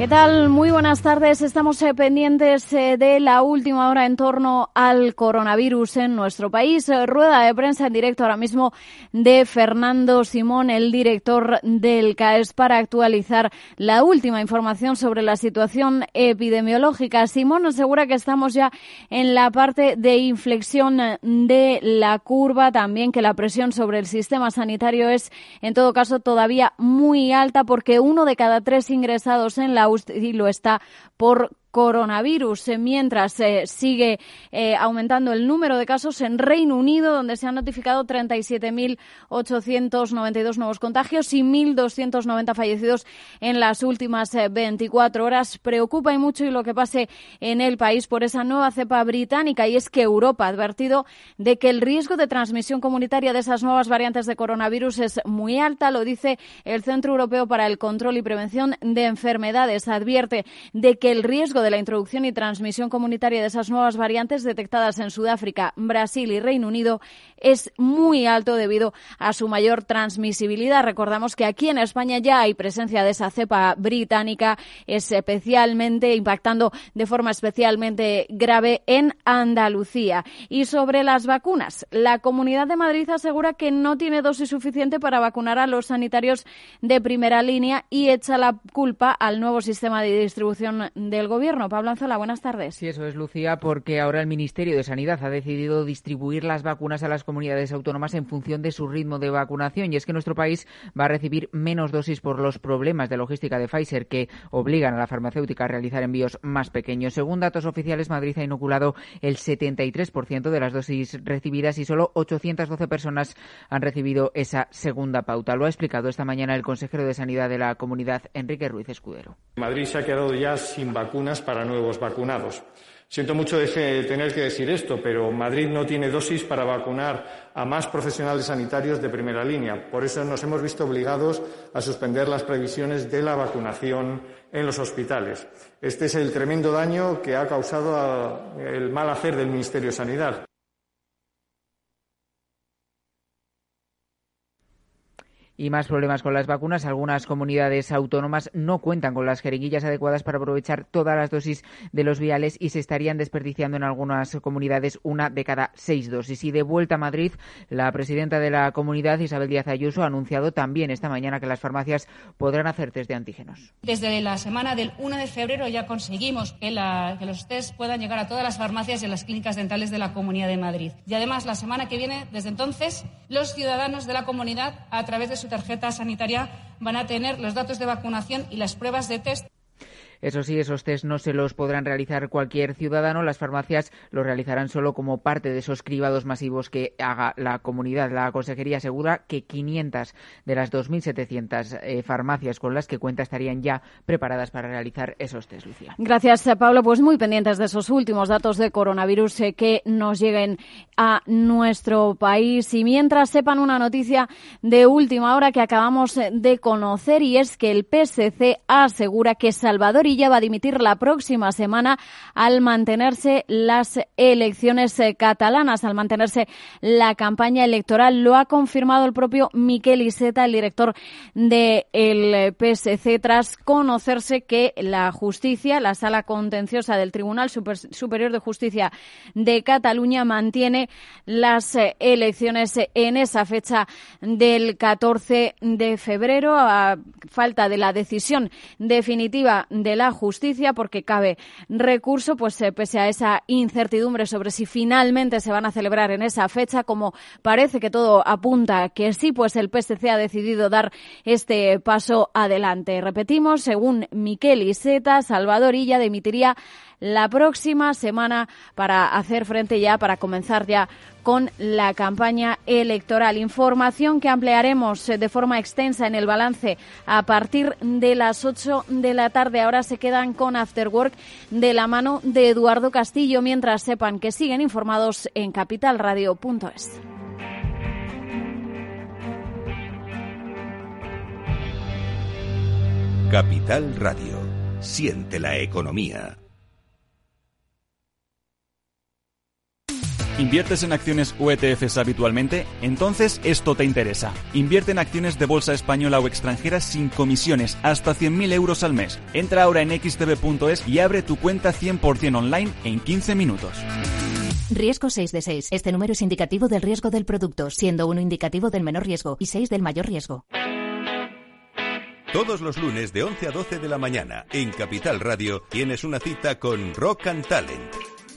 ¿Qué tal? Muy buenas tardes. Estamos eh, pendientes eh, de la última hora en torno al coronavirus en nuestro país. Eh, rueda de prensa en directo ahora mismo de Fernando Simón, el director del CAES, para actualizar la última información sobre la situación epidemiológica. Simón asegura que estamos ya en la parte de inflexión de la curva, también que la presión sobre el sistema sanitario es, en todo caso, todavía muy alta porque uno de cada tres ingresados en la y lo está por coronavirus, eh, mientras eh, sigue eh, aumentando el número de casos en Reino Unido, donde se han notificado 37.892 nuevos contagios y 1.290 fallecidos en las últimas 24 horas. Preocupa y mucho y lo que pase en el país por esa nueva cepa británica y es que Europa ha advertido de que el riesgo de transmisión comunitaria de esas nuevas variantes de coronavirus es muy alta, lo dice el Centro Europeo para el Control y Prevención de Enfermedades. Advierte de que el riesgo de la introducción y transmisión comunitaria de esas nuevas variantes detectadas en Sudáfrica, Brasil y Reino Unido es muy alto debido a su mayor transmisibilidad. Recordamos que aquí en España ya hay presencia de esa cepa británica, especialmente impactando de forma especialmente grave en Andalucía. Y sobre las vacunas, la Comunidad de Madrid asegura que no tiene dosis suficiente para vacunar a los sanitarios de primera línea y echa la culpa al nuevo sistema de distribución del gobierno Pablo Anzola, buenas tardes. Sí, eso es, Lucía, porque ahora el Ministerio de Sanidad ha decidido distribuir las vacunas a las comunidades autónomas en función de su ritmo de vacunación. Y es que nuestro país va a recibir menos dosis por los problemas de logística de Pfizer que obligan a la farmacéutica a realizar envíos más pequeños. Según datos oficiales, Madrid ha inoculado el 73% de las dosis recibidas y solo 812 personas han recibido esa segunda pauta. Lo ha explicado esta mañana el consejero de Sanidad de la comunidad, Enrique Ruiz Escudero. Madrid se ha quedado ya sin vacunas para nuevos vacunados. Siento mucho tener que decir esto, pero Madrid no tiene dosis para vacunar a más profesionales sanitarios de primera línea. Por eso nos hemos visto obligados a suspender las previsiones de la vacunación en los hospitales. Este es el tremendo daño que ha causado el mal hacer del Ministerio de Sanidad. Y más problemas con las vacunas. Algunas comunidades autónomas no cuentan con las jeringuillas adecuadas para aprovechar todas las dosis de los viales y se estarían desperdiciando en algunas comunidades una de cada seis dosis. Y de vuelta a Madrid, la presidenta de la comunidad, Isabel Díaz Ayuso, ha anunciado también esta mañana que las farmacias podrán hacer test de antígenos. Desde la semana del 1 de febrero ya conseguimos que, los test puedan llegar a todas las farmacias y a las clínicas dentales de la Comunidad de Madrid. Y además, la semana que viene, desde entonces, los ciudadanos de la comunidad, a través de su tarjeta sanitaria van a tener los datos de vacunación y las pruebas de test eso sí, esos test no se los podrán realizar cualquier ciudadano. Las farmacias los realizarán solo como parte de esos cribados masivos que haga la comunidad. La Consejería asegura que 500 de las 2.700 eh, farmacias con las que cuenta estarían ya preparadas para realizar esos test, Lucía. Gracias, eh, Pablo. Pues muy pendientes de esos últimos datos de coronavirus eh, que nos lleguen a nuestro país. Y mientras sepan una noticia de última hora que acabamos de conocer y es que el PSC asegura que Salvador va a dimitir la próxima semana al mantenerse las elecciones eh, catalanas, al mantenerse la campaña electoral. Lo ha confirmado el propio Miquel Iseta, el director del PSC, tras conocerse que la justicia, la sala contenciosa del Tribunal Superior de Justicia de Cataluña mantiene las eh, elecciones en esa fecha del 14 de febrero, a falta de la decisión definitiva del la justicia porque cabe recurso, pues eh, pese a esa incertidumbre sobre si finalmente se van a celebrar en esa fecha, como parece que todo apunta que sí, pues el PSC ha decidido dar este paso adelante. Repetimos, según Miquel Iseta, Salvador Illa dimitiría la próxima semana para hacer frente ya, para comenzar ya con la campaña electoral. Información que ampliaremos eh, de forma extensa en el balance a partir de las 8 de la tarde. Ahora se quedan con After Work de la mano de Eduardo Castillo, mientras sepan que siguen informados en capitalradio.es. Capital Radio. Siente la economía. ¿Inviertes en acciones o ETFs habitualmente? Entonces esto te interesa. Invierte en acciones de bolsa española o extranjera sin comisiones, hasta 100.000 euros al mes. Entra ahora en xtb.es y abre tu cuenta 100% online en 15 minutos. Riesgo 6 de 6. Este número es indicativo del riesgo del producto, siendo uno indicativo del menor riesgo y 6 del mayor riesgo. Todos los lunes de 11 a 12 de la mañana en Capital Radio tienes una cita con Rock and Talent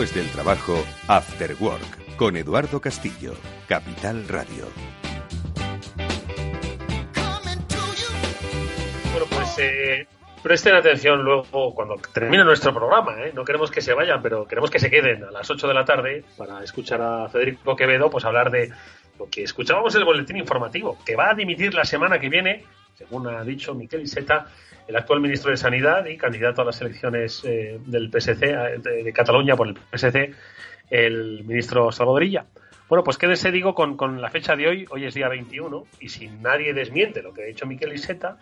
Después del trabajo, After Work, con Eduardo Castillo, Capital Radio. Bueno, pues eh, presten atención luego cuando termine nuestro programa. ¿eh? No queremos que se vayan, pero queremos que se queden a las 8 de la tarde para escuchar a Federico Quevedo pues hablar de lo que escuchábamos en el boletín informativo, que va a dimitir la semana que viene, según ha dicho Miquel Iseta, el actual ministro de Sanidad y candidato a las elecciones eh, del PSC, eh, de, Cataluña por el PSC, el ministro Salvadorilla. Bueno, pues quédese, digo, con, con, la fecha de hoy, hoy es día 21, y si nadie desmiente lo que ha dicho Miquel Iseta,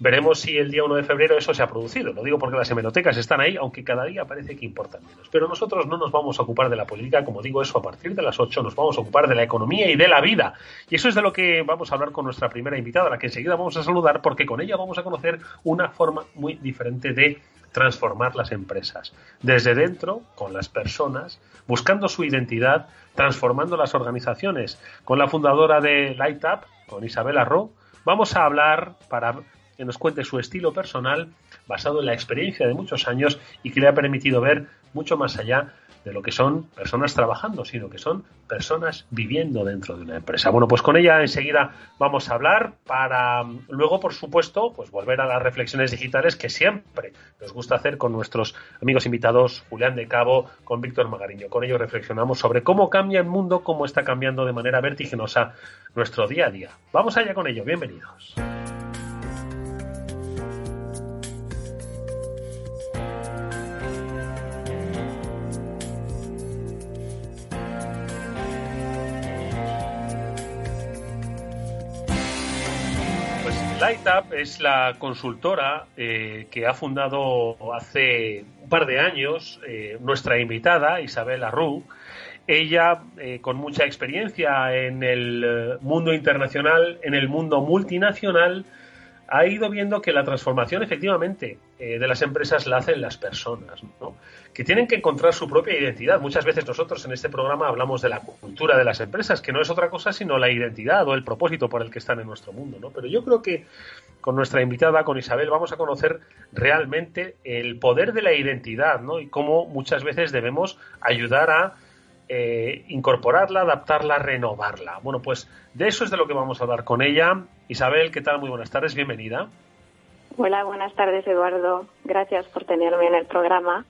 Veremos si el día 1 de febrero eso se ha producido. Lo digo porque las hemerotecas están ahí, aunque cada día parece que importan menos. Pero nosotros no nos vamos a ocupar de la política, como digo eso, a partir de las 8 nos vamos a ocupar de la economía y de la vida. Y eso es de lo que vamos a hablar con nuestra primera invitada, a la que enseguida vamos a saludar, porque con ella vamos a conocer una forma muy diferente de transformar las empresas. Desde dentro, con las personas, buscando su identidad, transformando las organizaciones. Con la fundadora de Light Up, con Isabela Ro, vamos a hablar para que nos cuente su estilo personal basado en la experiencia de muchos años y que le ha permitido ver mucho más allá de lo que son personas trabajando, sino que son personas viviendo dentro de una empresa. Bueno, pues con ella enseguida vamos a hablar para mm, luego, por supuesto, pues volver a las reflexiones digitales que siempre nos gusta hacer con nuestros amigos invitados, Julián de Cabo, con Víctor Magariño. Con ellos reflexionamos sobre cómo cambia el mundo, cómo está cambiando de manera vertiginosa nuestro día a día. Vamos allá con ello. Bienvenidos. Es la consultora eh, que ha fundado hace un par de años eh, nuestra invitada, Isabel Arru. Ella, eh, con mucha experiencia en el mundo internacional, en el mundo multinacional, ha ido viendo que la transformación efectivamente de las empresas la hacen las personas, que tienen que encontrar su propia identidad. Muchas veces nosotros en este programa hablamos de la cultura de las empresas, que no es otra cosa sino la identidad o el propósito por el que están en nuestro mundo. ¿no? Pero yo creo que con nuestra invitada, con Isabel, vamos a conocer realmente el poder de la identidad ¿no? y cómo muchas veces debemos ayudar a eh, incorporarla, adaptarla, renovarla. Bueno, pues de eso es de lo que vamos a hablar con ella. Isabel, ¿qué tal? Muy buenas tardes, bienvenida. Hola, buenas tardes, Eduardo. Gracias por tenerme en el programa.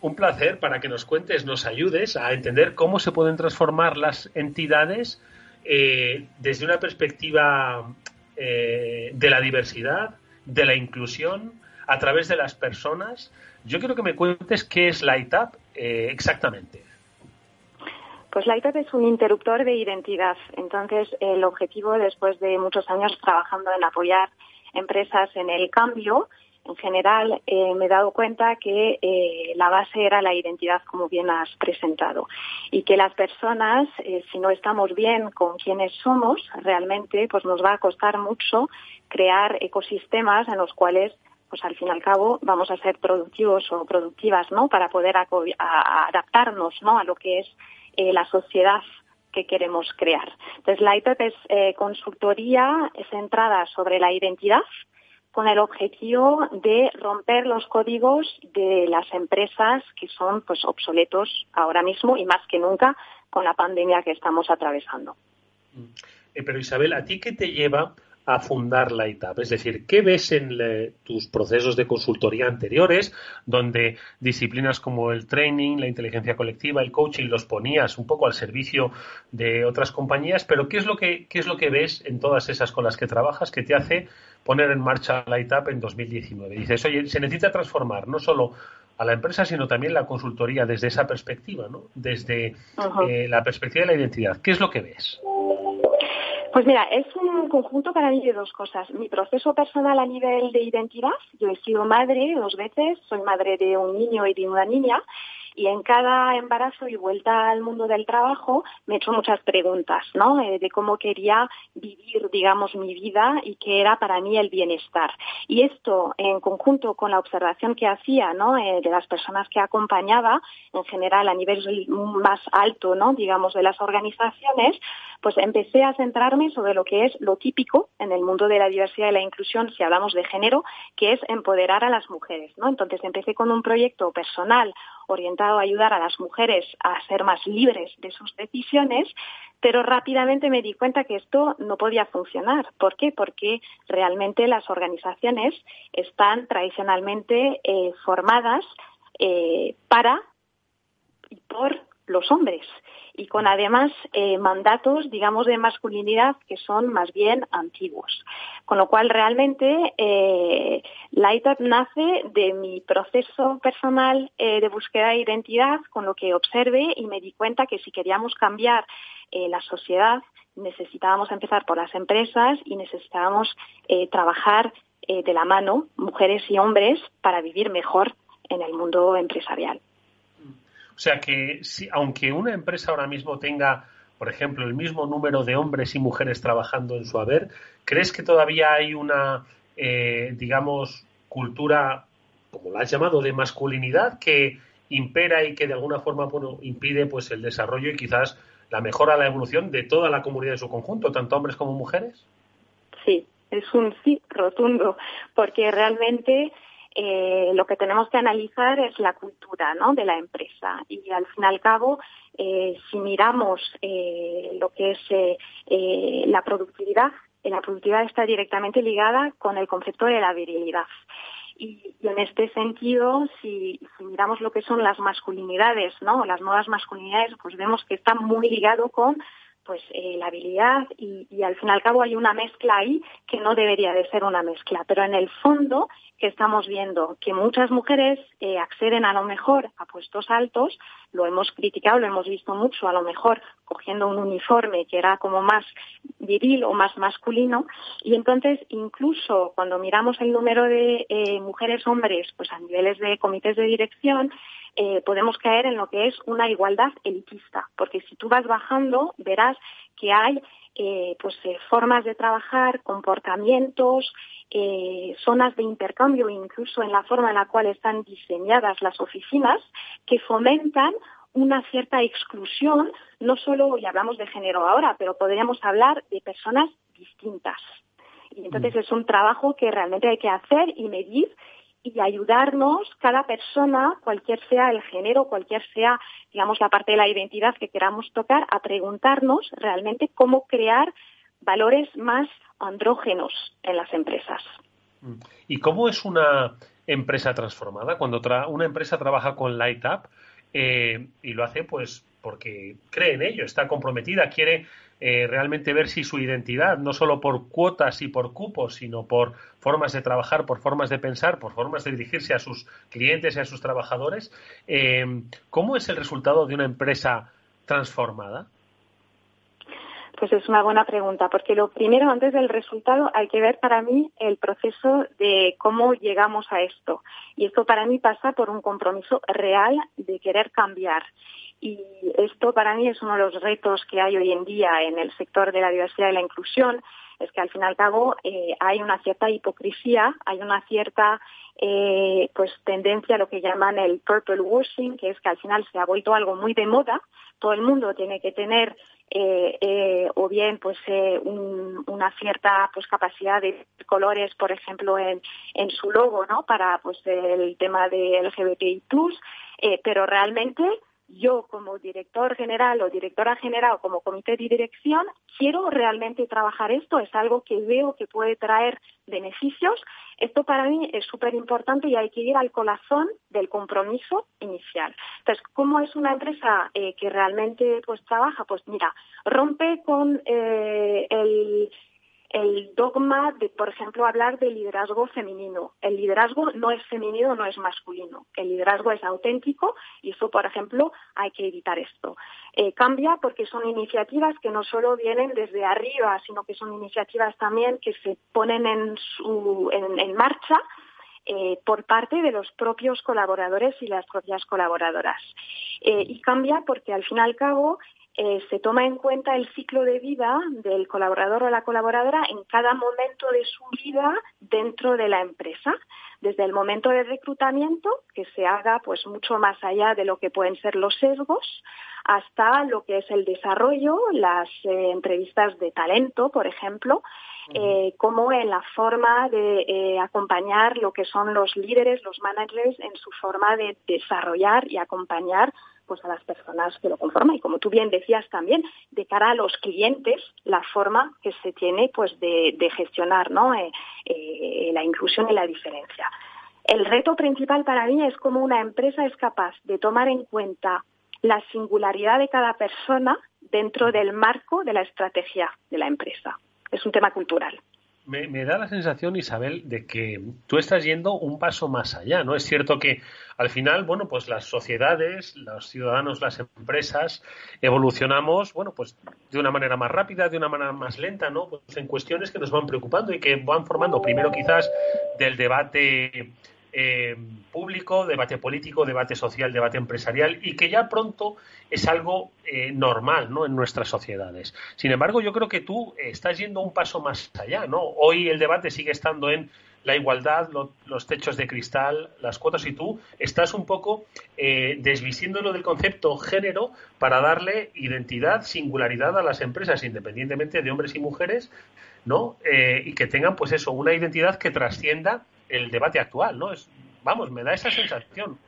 Un placer para que nos cuentes, nos ayudes a entender cómo se pueden transformar las entidades eh, desde una perspectiva eh, de la diversidad, de la inclusión, a través de las personas. Yo quiero que me cuentes qué es Light eh, exactamente. Pues Lightup es un interruptor de identidad. Entonces, el objetivo, después de muchos años trabajando en apoyar empresas en el cambio, en general eh, me he dado cuenta que eh, la base era la identidad, como bien has presentado, y que las personas, eh, si no estamos bien con quienes somos, realmente, pues nos va a costar mucho crear ecosistemas en los cuales pues al fin y al cabo vamos a ser productivos o productivas, ¿no? Para poder adaptarnos, ¿no? A lo que es la sociedad que queremos crear. Entonces, la IPEP es consultoría centrada sobre la identidad, con el objetivo de romper los códigos de las empresas que son pues obsoletos ahora mismo y más que nunca con la pandemia que estamos atravesando. Eh, pero Isabel, ¿a ti qué te lleva a fundar la ITAP? Es decir, ¿qué ves en tus procesos de consultoría anteriores, donde disciplinas como el training, la inteligencia colectiva, el coaching los ponías un poco al servicio de otras compañías, pero ¿qué es lo que, qué es lo que ves en todas esas con las que trabajas que te hace poner en marcha la ITAP en 2019? Dices, oye, se necesita transformar no solo a la empresa, sino también la consultoría desde esa perspectiva, ¿no? Desde eh, la perspectiva de la identidad. ¿Qué es lo que ves? Pues mira, es un conjunto para mí de dos cosas. Mi proceso personal a nivel de identidad, yo he sido madre dos veces, soy madre de un niño y de una niña, y en cada embarazo y vuelta al mundo del trabajo me he hecho muchas preguntas, ¿no? Eh, de cómo quería vivir, digamos, mi vida y qué era para mí el bienestar. Y esto, en conjunto con la observación que hacía, ¿no? Eh, de las personas que acompañaba, en general a nivel más alto, ¿no? Digamos, de las organizaciones, pues empecé a centrarme sobre lo que es lo típico en el mundo de la diversidad y la inclusión, si hablamos de género, que es empoderar a las mujeres, ¿no? Entonces empecé con un proyecto personal orientado a ayudar a las mujeres a ser más libres de sus decisiones, pero rápidamente me di cuenta que esto no podía funcionar. ¿Por qué? Porque realmente las organizaciones están tradicionalmente eh, formadas eh, para y por los hombres y con además eh, mandatos, digamos, de masculinidad que son más bien antiguos. Con lo cual, realmente, eh, nace de mi proceso personal eh, de búsqueda de identidad, con lo que observé y me di cuenta que si queríamos cambiar eh, la sociedad, necesitábamos empezar por las empresas y necesitábamos trabajar de la mano, mujeres y hombres, para vivir mejor en el mundo empresarial. O sea que si, aunque una empresa ahora mismo tenga, por ejemplo, el mismo número de hombres y mujeres trabajando en su haber, ¿crees que todavía hay una, eh, digamos, cultura, como la has llamado, de masculinidad que impera y que de alguna forma bueno, impide pues el desarrollo y quizás la mejora, la evolución de toda la comunidad en su conjunto, tanto hombres como mujeres? Sí, es un sí rotundo, porque realmente eh, lo que tenemos que analizar es la cultura ¿no? de la empresa. Y al fin y al cabo, eh, si miramos eh, lo que es la productividad, la productividad está directamente ligada con el concepto de la virilidad. Y, en este sentido, si, miramos lo que son las masculinidades, ¿no? Las nuevas masculinidades, pues vemos que está muy ligado con pues la habilidad y, y, al fin y al cabo hay una mezcla ahí que no debería de ser una mezcla, pero en el fondo que estamos viendo que muchas mujeres eh, acceden a lo mejor a puestos altos, lo hemos criticado, lo hemos visto mucho, a lo mejor cogiendo un uniforme que era como más viril o más masculino, y entonces incluso cuando miramos el número de eh, mujeres hombres pues a niveles de comités de dirección, eh, podemos caer en lo que es una igualdad elitista, porque si tú vas bajando verás que hay pues formas de trabajar, comportamientos, eh, zonas de intercambio, incluso en la forma en la cual están diseñadas las oficinas, que fomentan una cierta exclusión, no solo, y hablamos de género ahora, pero podríamos hablar de personas distintas. Y entonces mm. es un trabajo que realmente hay que hacer y medir y ayudarnos cada persona, cualquier sea el género, cualquier sea, digamos, la parte de la identidad que queramos tocar, a preguntarnos realmente cómo crear valores más andrógenos en las empresas. ¿Y cómo es una empresa transformada? Cuando una empresa trabaja con Light Up eh, y lo hace pues porque cree en ello, está comprometida, quiere eh, realmente ver si su identidad, no solo por cuotas y por cupos, sino por formas de trabajar, por formas de pensar, por formas de dirigirse a sus clientes y a sus trabajadores, eh, ¿cómo es el resultado de una empresa transformada? Pues es una buena pregunta, porque lo primero, antes del resultado, hay que ver para mí el proceso de cómo llegamos a esto. Y esto para mí pasa por un compromiso real de querer cambiar. Y esto para mí es uno de los retos que hay hoy en día en el sector de la diversidad y la inclusión, es que al fin y al cabo eh, hay una cierta hipocresía, hay una cierta eh, pues tendencia a lo que llaman el purple washing, que es que al final se ha vuelto algo muy de moda, todo el mundo tiene que tener eh, eh, o bien pues eh, una cierta pues capacidad de colores por ejemplo en, en su logo no para pues el tema de LGBTI+, pero realmente yo como director general o directora general o como comité de dirección quiero realmente trabajar esto, es algo que veo que puede traer beneficios. Esto para mí es súper importante y hay que ir al corazón del compromiso inicial. Entonces, ¿cómo es una empresa eh, que realmente pues trabaja? Pues mira, rompe con eh, el el dogma de, por ejemplo, hablar de liderazgo femenino. El liderazgo no es femenino, no es masculino. El liderazgo es auténtico y eso, por ejemplo, hay que evitar esto. Eh, cambia porque son iniciativas que no solo vienen desde arriba, sino que son iniciativas también que se ponen en, su, en, marcha eh, por parte de los propios colaboradores y las propias colaboradoras. Eh, y cambia porque, al fin y al cabo, eh, se toma en cuenta el ciclo de vida del colaborador o la colaboradora en cada momento de su vida dentro de la empresa, desde el momento de reclutamiento, que se haga pues mucho más allá de lo que pueden ser los sesgos, hasta lo que es el desarrollo, las eh, entrevistas de talento, por ejemplo, eh, como en la forma de acompañar lo que son los líderes, los managers, en su forma de desarrollar y acompañar pues a las personas que lo conforman. Y como tú bien decías también de cara a los clientes la forma que se tiene pues de, gestionar ¿no? Eh, eh, la inclusión y la diferencia. El reto principal para mí es cómo una empresa es capaz de tomar en cuenta la singularidad de cada persona dentro del marco de la estrategia de la empresa. Es un tema cultural me, da la sensación, Isabel, de que tú estás yendo un paso más allá, ¿no? Es cierto que al final, bueno, pues las sociedades, los ciudadanos, las empresas, evolucionamos, bueno, pues de una manera más rápida, de una manera más lenta, ¿no? Pues en cuestiones que nos van preocupando y que van formando primero quizás del debate eh, público, debate político, debate social, debate empresarial y que ya pronto es algo eh, normal ¿no? en nuestras sociedades. Sin embargo, yo creo que tú estás yendo un paso más allá. ¿no? Hoy el debate sigue estando en la igualdad, los techos de cristal, las cuotas y tú estás un poco eh, del concepto género para darle identidad, singularidad a las empresas, independientemente de hombres y mujeres, ¿no? Eh, y que tengan, pues eso, una identidad que trascienda el debate actual, ¿no? Es, vamos, me da esa sensación.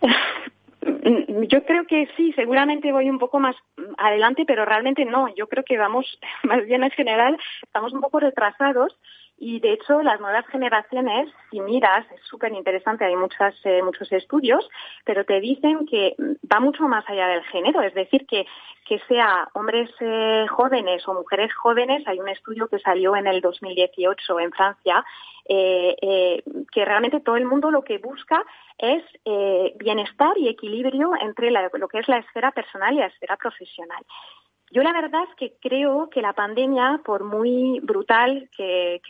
Yo creo que sí, seguramente voy un poco más adelante, pero realmente no. Yo creo que vamos, más bien en general, estamos un poco retrasados y de hecho, las nuevas generaciones, si miras, es súper interesante, hay muchas, eh, muchos estudios, pero te dicen que va mucho más allá del género, es decir, que, que sea hombres eh, jóvenes o mujeres jóvenes, hay un estudio que salió en el 2018 en Francia, eh, que realmente todo el mundo lo que busca es bienestar y equilibrio entre lo que es la esfera personal y la esfera profesional. Yo la verdad es que creo que la pandemia, por muy brutal que,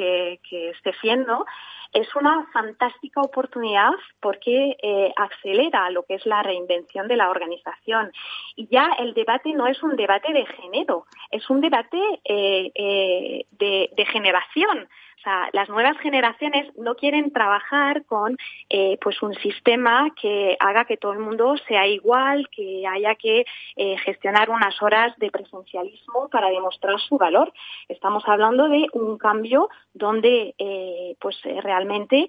esté siendo, es una fantástica oportunidad porque eh, acelera lo que es la reinvención de la organización. Y ya el debate no es un debate de género, es un debate eh, eh, de generación. O sea, las nuevas generaciones no quieren trabajar con eh, pues un sistema que haga que todo el mundo sea igual, que haya que eh, gestionar unas horas de presencialismo para demostrar su valor. Estamos hablando de un cambio donde eh, pues realmente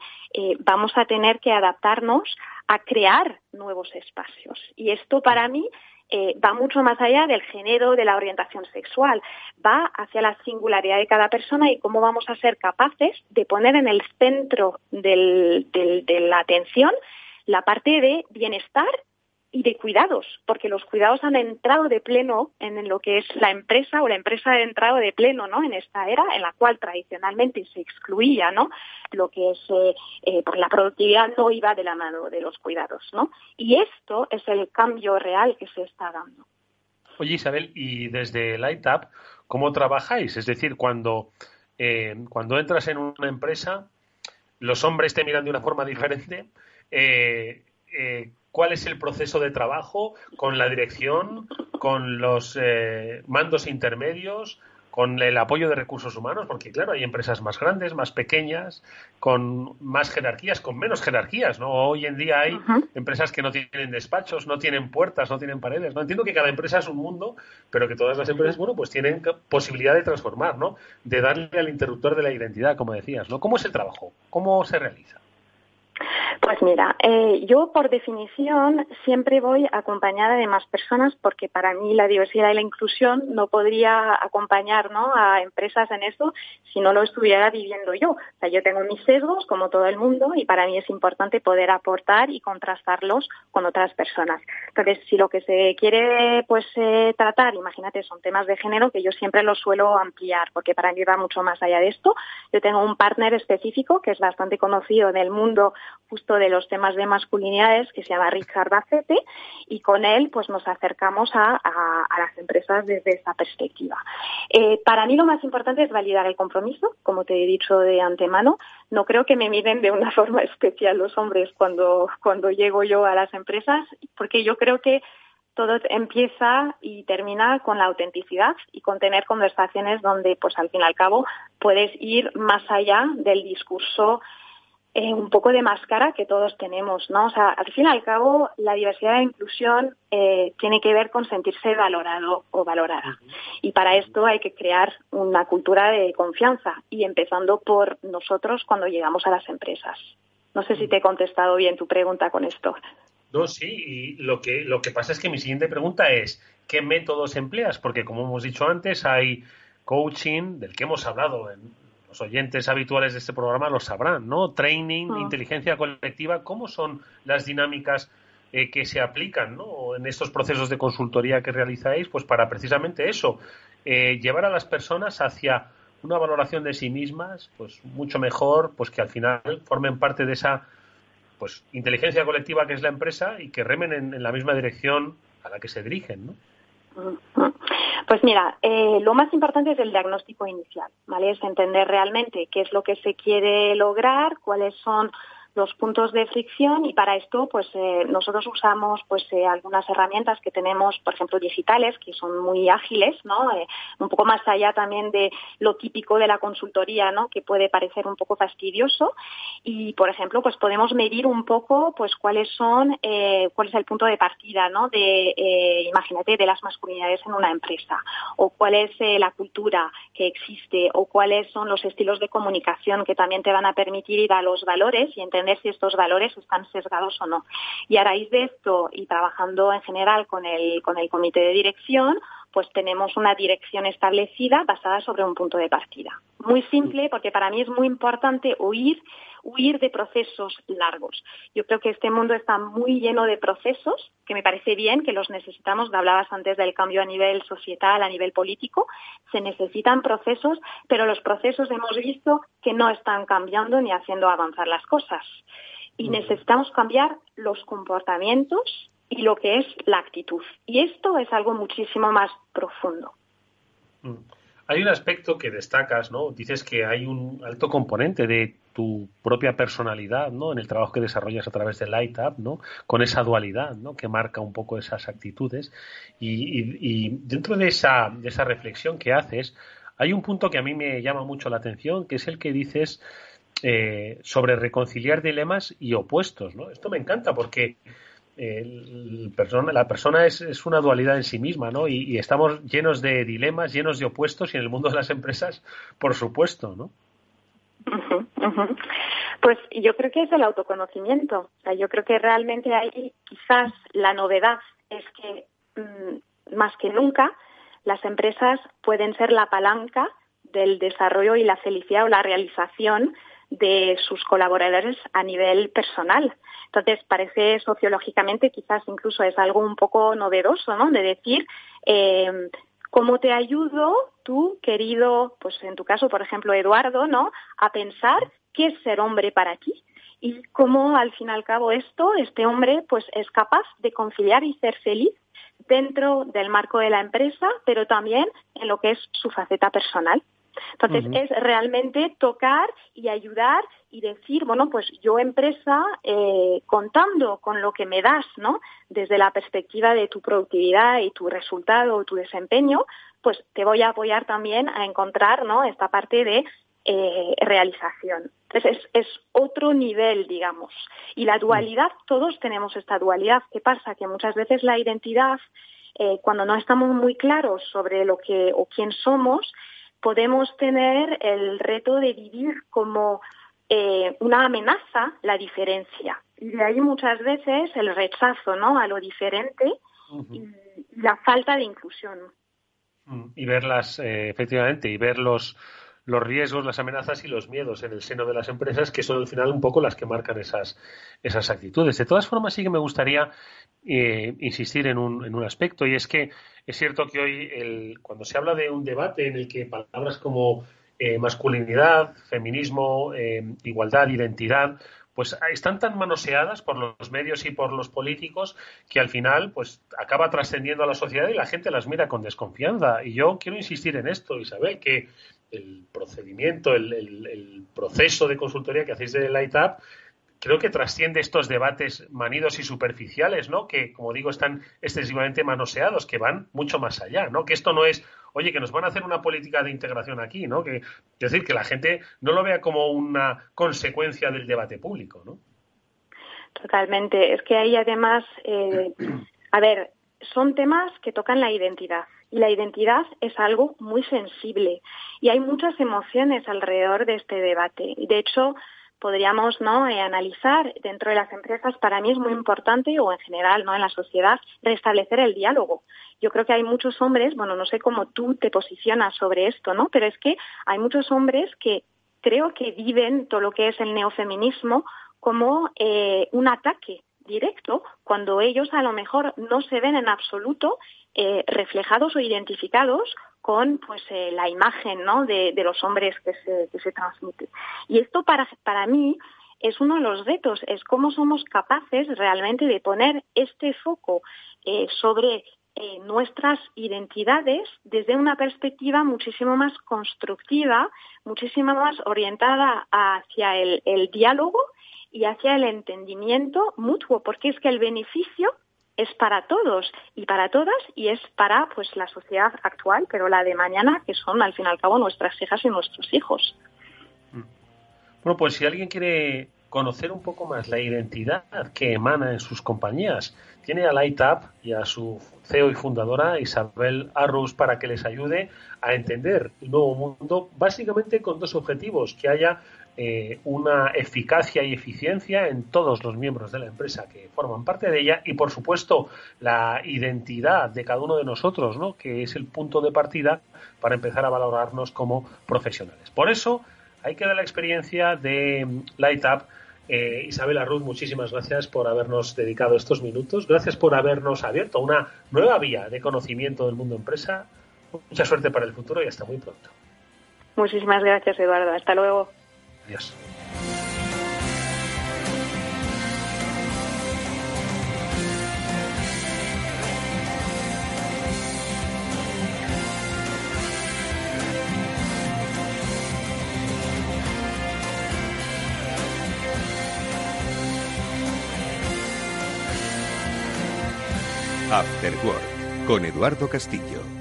vamos a tener que adaptarnos a crear nuevos espacios. Y esto para mí eh, va mucho más allá del género, de la orientación sexual, va hacia la singularidad de cada persona y cómo vamos a ser capaces de poner en el centro de la atención la parte de bienestar y de cuidados, porque los cuidados han entrado de pleno en lo que es la empresa o la empresa ha entrado de pleno, ¿no? En esta era en la cual tradicionalmente se excluía, ¿no? Lo que es eh, eh la productividad no iba de la mano de los cuidados, ¿no? Y esto es el cambio real que se está dando. Oye Isabel, y desde Light ¿cómo trabajáis? Es decir, cuando eh, cuando entras en una empresa, los hombres te miran de una forma diferente. Eh, eh, cuál es el proceso de trabajo con la dirección, con los eh, mandos intermedios, con el apoyo de recursos humanos, porque claro, hay empresas más grandes, más pequeñas, con más jerarquías, con menos jerarquías, ¿no? Hoy en día hay empresas que no tienen despachos, no tienen puertas, no tienen paredes, ¿no? Entiendo que cada empresa es un mundo, pero que todas las empresas, bueno, pues tienen posibilidad de transformar, ¿no? De darle al interruptor de la identidad, como decías, ¿no? ¿Cómo es el trabajo? ¿Cómo se realiza? Pues mira, eh, yo por definición siempre voy acompañada de más personas porque para mí la diversidad y la inclusión no podría acompañar a empresas en eso si no lo estuviera viviendo yo. O sea, yo tengo mis sesgos como todo el mundo y para mí es importante poder aportar y contrastarlos con otras personas. Entonces, si lo que se quiere pues eh, tratar, imagínate, son temas de género que yo siempre los suelo ampliar porque para mí va mucho más allá de esto. Yo tengo un partner específico que es bastante conocido en el mundo justo de los temas de masculinidades que se llama Richard Bacete y con él pues nos acercamos a, las empresas desde esta perspectiva. Eh, para mí lo más importante es validar el compromiso, como te he dicho de antemano. No creo que me miren de una forma especial los hombres cuando, cuando llego yo a las empresas, porque yo creo que todo empieza y termina con la autenticidad y con tener conversaciones donde, pues al fin y al cabo, puedes ir más allá del discurso eh, un poco de máscara que todos tenemos, ¿no? O sea, al fin y al cabo, la diversidad e inclusión eh, tiene que ver con sentirse valorado o valorada. Y para esto hay que crear una cultura de confianza y empezando por nosotros cuando llegamos a las empresas. No sé si te he contestado bien tu pregunta con esto. No, sí, y lo que, lo que pasa es que mi siguiente pregunta es, ¿qué métodos empleas? Porque como hemos dicho antes, hay coaching, del que hemos hablado en los oyentes habituales de este programa lo sabrán, ¿no? Training, ah. inteligencia colectiva, ¿cómo son las dinámicas eh, que se aplican ¿no? en estos procesos de consultoría que realizáis? Pues para precisamente eso, eh, llevar a las personas hacia una valoración de sí mismas, pues mucho mejor, pues que al final formen parte de esa pues inteligencia colectiva que es la empresa y que remen en, la misma dirección a la que se dirigen, ¿no? Pues mira, eh, lo más importante es el diagnóstico inicial, ¿vale? Es entender realmente qué es lo que se quiere lograr, cuáles son los puntos de fricción y para esto pues eh, nosotros usamos pues eh, algunas herramientas que tenemos por ejemplo digitales que son muy ágiles no eh, un poco más allá también de lo típico de la consultoría no que puede parecer un poco fastidioso. Y por ejemplo pues podemos medir un poco pues cuáles son cuál es el punto de partida no de imagínate de las masculinidades en una empresa. O cuál es la cultura que existe. O cuáles son los estilos de comunicación que también te van a permitir ir a los valores y entender si estos valores están sesgados o no. Y a raíz de esto y trabajando en general con el, con el comité de dirección, pues tenemos una dirección establecida basada sobre un punto de partida. Muy simple, porque para mí es muy importante huir, huir de procesos largos. Yo creo que este mundo está muy lleno de procesos, que me parece bien que los necesitamos, hablabas antes del cambio a nivel societal, a nivel político, se necesitan procesos, pero los procesos hemos visto que no están cambiando ni haciendo avanzar las cosas. Y necesitamos cambiar los comportamientos y lo que es la actitud. Y esto es algo muchísimo más profundo. Mm. Hay un aspecto que destacas, ¿no? Dices que hay un alto componente de tu propia personalidad, ¿no? En el trabajo que desarrollas a través de Light Up, ¿no? Con esa dualidad, ¿no? Que marca un poco esas actitudes. Y, dentro de esa, de esa reflexión que haces, hay un punto que a mí me llama mucho la atención, que es el que dices eh, sobre reconciliar dilemas y opuestos, ¿no? Esto me encanta porque el persona, la persona es, una dualidad en sí misma, ¿no? Y, estamos llenos de dilemas, llenos de opuestos, y en el mundo de las empresas, por supuesto, ¿no? Pues yo creo que es el autoconocimiento. O sea, yo creo que realmente ahí quizás la novedad es que mm, más que nunca las empresas pueden ser la palanca del desarrollo y la felicidad o la realización de sus colaboradores a nivel personal. Entonces, parece sociológicamente quizás incluso es algo un poco novedoso, ¿no? De decir, eh, ¿cómo te ayudo tú, querido, pues en tu caso, por ejemplo, Eduardo, ¿no? A pensar qué es ser hombre para ti y cómo al fin y al cabo esto, este hombre, pues es capaz de conciliar y ser feliz dentro del marco de la empresa, pero también en lo que es su faceta personal. Entonces, es realmente tocar y ayudar y decir, bueno, pues yo empresa, eh, contando con lo que me das, ¿no? Desde la perspectiva de tu productividad y tu resultado o tu desempeño, pues te voy a apoyar también a encontrar, ¿no? Esta parte de eh, realización. Entonces, es, otro nivel, digamos. Y la dualidad, todos tenemos esta dualidad. ¿Qué pasa? Que muchas veces la identidad, eh, cuando no estamos muy claros sobre lo que o quién somos, podemos tener el reto de vivir como eh, una amenaza la diferencia. Y de ahí muchas veces el rechazo ¿no? a lo diferente y la falta de inclusión. Mm, y verlas, eh, efectivamente, y ver los, los riesgos, las amenazas y los miedos en el seno de las empresas, que son al final un poco las que marcan esas, esas actitudes. De todas formas, sí que me gustaría eh, insistir en un, en un aspecto, y es que es cierto que hoy, el, cuando se habla de un debate en el que palabras como eh, masculinidad, feminismo, eh, igualdad, identidad, pues están tan manoseadas por los medios y por los políticos que al final pues acaba trascendiendo a la sociedad y la gente las mira con desconfianza. Y yo quiero insistir en esto, Isabel, que el procedimiento, el, el proceso de consultoría que hacéis de Light Up creo que trasciende estos debates manidos y superficiales, ¿no? Que, como digo, están excesivamente manoseados, que van mucho más allá, ¿no? Que esto no es, oye, que nos van a hacer una política de integración aquí, ¿no? Que, es decir, que la gente no lo vea como una consecuencia del debate público, ¿no? Totalmente. Es que hay además, eh, a ver, son temas que tocan la identidad y la identidad es algo muy sensible y hay muchas emociones alrededor de este debate. Y de hecho, podríamos ¿no? Eh, analizar dentro de las empresas, para mí es muy importante, o en general ¿no? en la sociedad, restablecer el diálogo. Yo creo que hay muchos hombres, bueno, no sé cómo tú te posicionas sobre esto, ¿no? Pero es que hay muchos hombres que creo que viven todo lo que es el neofeminismo como eh, un ataque directo cuando ellos a lo mejor no se ven en absoluto eh, reflejados o identificados con pues eh, la imagen ¿no? de, los hombres que se, que se transmite. Y esto para, para mí es uno de los retos, es cómo somos capaces realmente de poner este foco eh, sobre eh, nuestras identidades desde una perspectiva muchísimo más constructiva, muchísimo más orientada hacia el, el diálogo y hacia el entendimiento mutuo, porque es que el beneficio es para todos y para todas y es para pues la sociedad actual, pero la de mañana, que son al fin y al cabo nuestras hijas y nuestros hijos. Mm. Bueno, pues si alguien quiere conocer un poco más la identidad que emana en sus compañías, tiene a LightUp y a su CEO y fundadora Isabel Arrus para que les ayude a entender el nuevo mundo, básicamente con dos objetivos, que haya eh, una eficacia y eficiencia en todos los miembros de la empresa que forman parte de ella y, por supuesto, la identidad de cada uno de nosotros, ¿no? que es el punto de partida para empezar a valorarnos como profesionales. Por eso, hay que dar la experiencia de LightUp. Eh, Isabel Arruz, muchísimas gracias por habernos dedicado estos minutos. Gracias por habernos abierto una nueva vía de conocimiento del mundo empresa. Mucha suerte para el futuro y hasta muy pronto. Muchísimas gracias, Eduardo. Hasta luego. Adiós. After Work con Eduardo Castillo.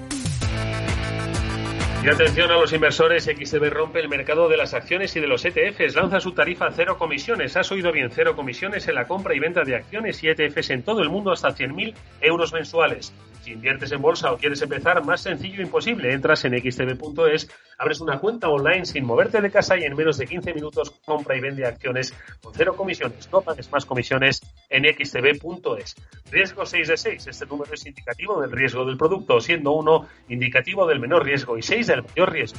Y atención a los inversores, XTB rompe el mercado de las acciones y de los ETFs, lanza su tarifa cero comisiones. Has oído bien, cero comisiones en la compra y venta de acciones y ETFs en todo el mundo hasta 100.000 euros mensuales. Si inviertes en bolsa o quieres empezar, más sencillo imposible. Entras en xtb.es, abres una cuenta online sin moverte de casa y en menos de 15 minutos compra y vende acciones con cero comisiones. No pagues más comisiones en xtb.es. Riesgo 6 de 6. Este número es indicativo del riesgo del producto, siendo uno indicativo del menor riesgo y 6 del mayor riesgo.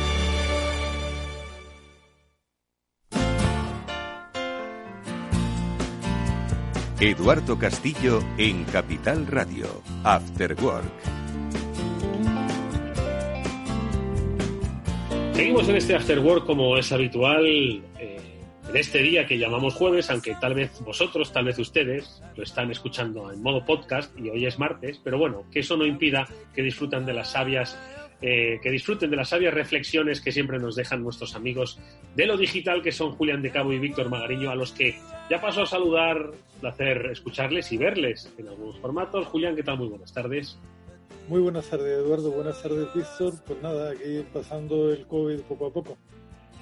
Eduardo Castillo en Capital Radio, After Work. Seguimos en este After Work como es habitual eh, en este día que llamamos jueves, aunque tal vez vosotros, tal vez ustedes lo están escuchando en modo podcast y hoy es martes, pero bueno, que eso no impida que disfrutan de las sabias eh, que disfruten de las sabias reflexiones que siempre nos dejan nuestros amigos de lo digital, que son Julián de Cabo y Víctor Magariño, a los que Ya paso a saludar, placer escucharles y verles en algunos formatos. Julián, ¿qué tal? Muy buenas tardes. Muy buenas tardes, Eduardo. Buenas tardes, Víctor. Pues nada, aquí pasando el COVID poco a poco.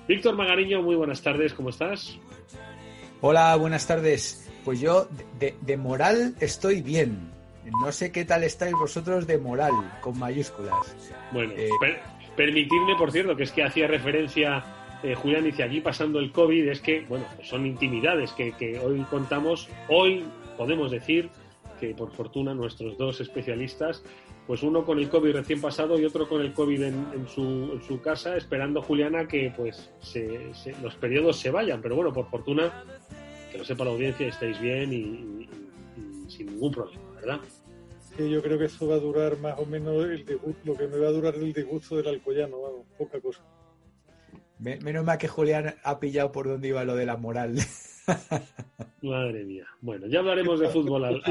Víctor Magariño, muy buenas tardes, ¿cómo estás? Hola, buenas tardes. Pues yo de, moral estoy bien. No sé qué tal estáis vosotros de moral, con mayúsculas. Bueno, eh, permitidme, por cierto, que es que hacía referencia eh, Julián dice aquí pasando el COVID, es que, bueno, pues son intimidades que, que hoy contamos, hoy podemos decir que por fortuna nuestros dos especialistas, pues uno con el COVID recién pasado y otro con el COVID en, su, en su, casa, esperando Juliana que pues los periodos se vayan, pero bueno, por fortuna, que lo sepa la audiencia, estáis bien y, sin ningún problema, ¿verdad? Yo creo que eso va a durar más o menos el lo que me va a durar el disgusto del alcoyano, vamos, poca cosa. Menos mal que Julián ha pillado por donde iba lo de la moral. Madre mía. Bueno, ya hablaremos de fútbol al,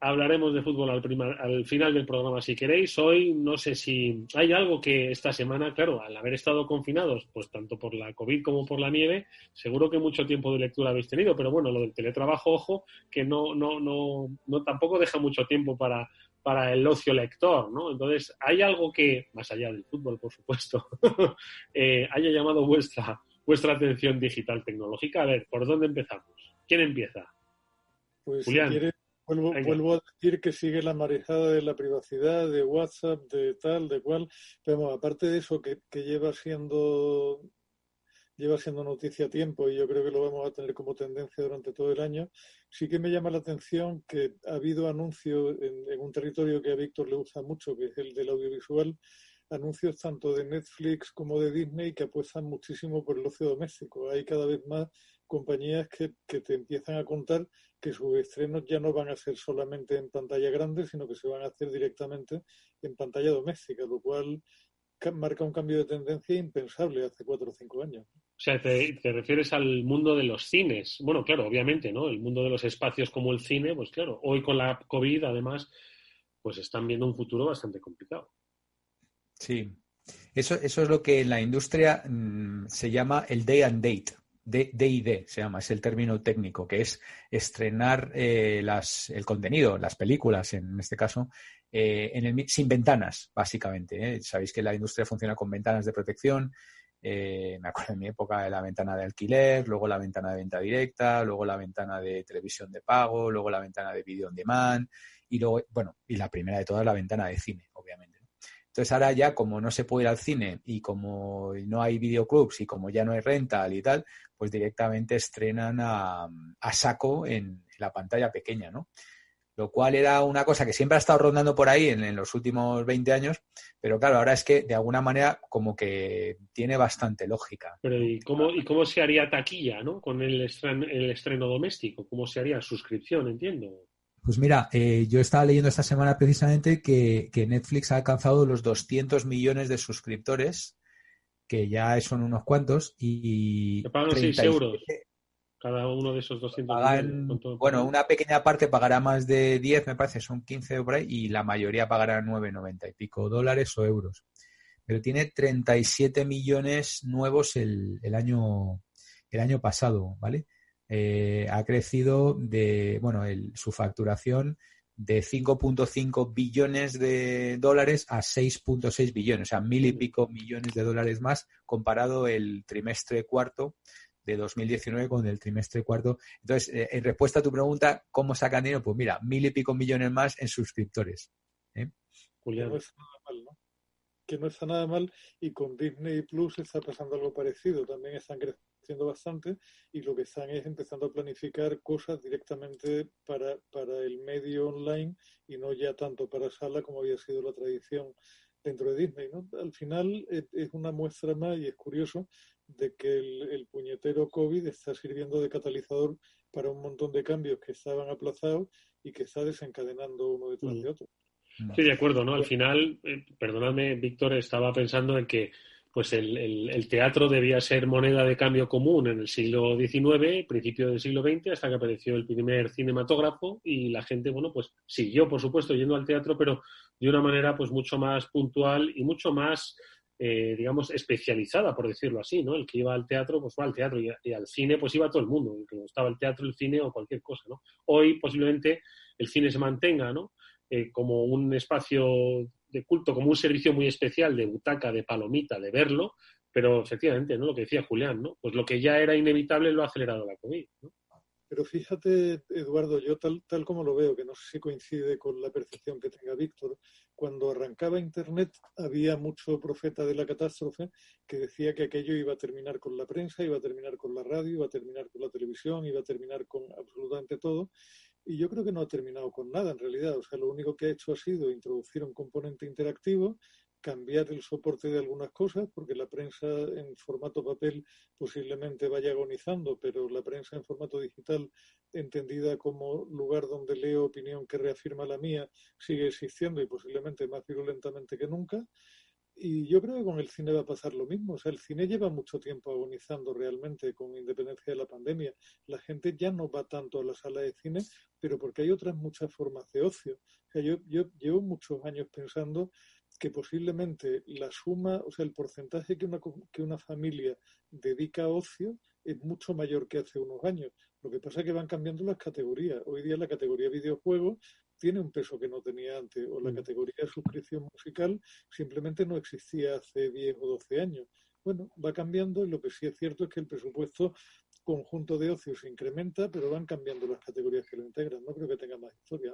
hablaremos de fútbol al, al final del programa si queréis. Hoy no sé si hay algo que esta semana, claro, al haber estado confinados, pues tanto por la COVID como por la nieve, seguro que mucho tiempo de lectura habéis tenido, pero bueno, lo del teletrabajo, ojo, que no, no, no, no tampoco deja mucho tiempo para, para el ocio lector, ¿no? Entonces, ¿hay algo que, más allá del fútbol, por supuesto, eh, haya llamado vuestra, vuestra atención digital tecnológica? A ver, ¿por dónde empezamos? ¿Quién empieza? Pues Julián. Si vuelvo, vuelvo, a decir que sigue la marejada de la privacidad, de WhatsApp, de tal, de cual. Pero aparte de eso, que, que lleva siendo lleva siendo noticia a tiempo y yo creo que lo vamos a tener como tendencia durante todo el año. Sí que me llama la atención que ha habido anuncios en, un territorio que a Víctor le gusta mucho, que es el del audiovisual, anuncios tanto de Netflix como de Disney que apuestan muchísimo por el ocio doméstico. Hay cada vez más compañías que, que te empiezan a contar que sus estrenos ya no van a ser solamente en pantalla grande, sino que se van a hacer directamente en pantalla doméstica, lo cual marca un cambio de tendencia impensable hace cuatro o cinco años. O sea, te, refieres al mundo de los cines. Bueno, claro, obviamente, ¿no? El mundo de los espacios como el cine, pues claro, hoy con la COVID, además, pues están viendo un futuro bastante complicado. Sí, eso, eso es lo que en la industria mm, se llama el day and date. DID se llama, es el término técnico, que es estrenar eh, las, el contenido, las películas en este caso, eh, en el, sin ventanas, básicamente. ¿eh? Sabéis que la industria funciona con ventanas de protección. me acuerdo en mi época de la ventana de alquiler, luego la ventana de venta directa, luego la ventana de televisión de pago, luego la ventana de video on demand y luego, bueno, y la primera de todas la ventana de cine, obviamente. Entonces ahora ya como no se puede ir al cine y como no hay videoclubs y como ya no hay rental y tal, pues directamente estrenan a, saco en, la pantalla pequeña, ¿no? Lo cual era una cosa que siempre ha estado rondando por ahí en, los últimos 20 años, pero claro, ahora es que de alguna manera como que tiene bastante lógica. Pero ¿y cómo, y cómo se haría taquilla, ¿no? Con el el estreno doméstico, ¿cómo se haría suscripción, entiendo? Pues mira, eh, yo estaba leyendo esta semana precisamente que, Netflix ha alcanzado los 200 millones de suscriptores, que ya son unos cuantos, y... Te pagan 6 euros cada uno de esos 200 millones. Bueno, una pequeña parte pagará más de 10, me parece, son 15 por ahí, y la mayoría pagará 9,90 y pico dólares o euros. Pero tiene 37 millones nuevos el, el, año, el año pasado, ¿vale? Eh, ha crecido de, bueno, su facturación de 5.5 billones de dólares a 6.6 billones, o sea, mil y pico millones de dólares más comparado el trimestre cuarto de 2019 con el trimestre cuarto. Entonces, eh, en respuesta a tu pregunta, ¿cómo sacan dinero? Pues mira, mil y pico millones más en suscriptores. ¿eh? Julián. No está nada mal, ¿no? Que no está nada mal y con Disney Plus está pasando algo parecido. También están creciendo bastante y lo que están es empezando a planificar cosas directamente para, para el medio online y no ya tanto para sala como había sido la tradición dentro de Disney. ¿no? Al final es una muestra más y es curioso de que el, puñetero COVID está sirviendo de catalizador para un montón de cambios que estaban aplazados y que está desencadenando uno detrás de mm. otro. Sí, de acuerdo, ¿no? Al final, eh, perdóname, Víctor, estaba pensando en que pues el, el, teatro debía ser moneda de cambio común en el siglo XIX, principio del siglo XX, hasta que apareció el primer cinematógrafo y la gente, bueno, pues siguió, por supuesto, yendo al teatro, pero de una manera pues mucho más puntual y mucho más eh, digamos, especializada, por decirlo así, ¿no? El que iba al teatro, pues va al teatro y, al cine, pues iba todo el mundo, el que gustaba el teatro, el cine o cualquier cosa, ¿no? Hoy posiblemente el cine se mantenga, ¿no? Eh, como un espacio de culto, como un servicio muy especial de butaca, de palomita, de verlo, pero efectivamente, ¿no? Lo que decía Julián, ¿no? Pues lo que ya era inevitable lo ha acelerado la COVID. Pero fíjate, Eduardo, yo tal, tal como lo veo, que no sé si coincide con la percepción que tenga Víctor, cuando arrancaba Internet había mucho profeta de la catástrofe que decía que aquello iba a terminar con la prensa, iba a terminar con la radio, iba a terminar con la televisión, iba a terminar con absolutamente todo. Y yo creo que no ha terminado con nada en realidad. O sea, lo único que ha hecho ha sido introducir un componente interactivo cambiar el soporte de algunas cosas, porque la prensa en formato papel posiblemente vaya agonizando, pero la prensa en formato digital, entendida como lugar donde leo opinión que reafirma la mía, sigue existiendo y posiblemente más virulentamente que nunca. Y yo creo que con el cine va a pasar lo mismo. O sea, el cine lleva mucho tiempo agonizando realmente con independencia de la pandemia. La gente ya no va tanto a la sala de cine, pero porque hay otras muchas formas de ocio. O sea, yo, yo llevo muchos años pensando que posiblemente la suma, o sea, el porcentaje que una, que una familia dedica a ocio es mucho mayor que hace unos años. Lo que pasa es que van cambiando las categorías. Hoy día la categoría videojuego tiene un peso que no tenía antes, o la mm. categoría de suscripción musical simplemente no existía hace 10 o 12 años. Bueno, va cambiando y lo que sí es cierto es que el presupuesto conjunto de ocio se incrementa, pero van cambiando las categorías que lo integran. No creo que tenga más historia.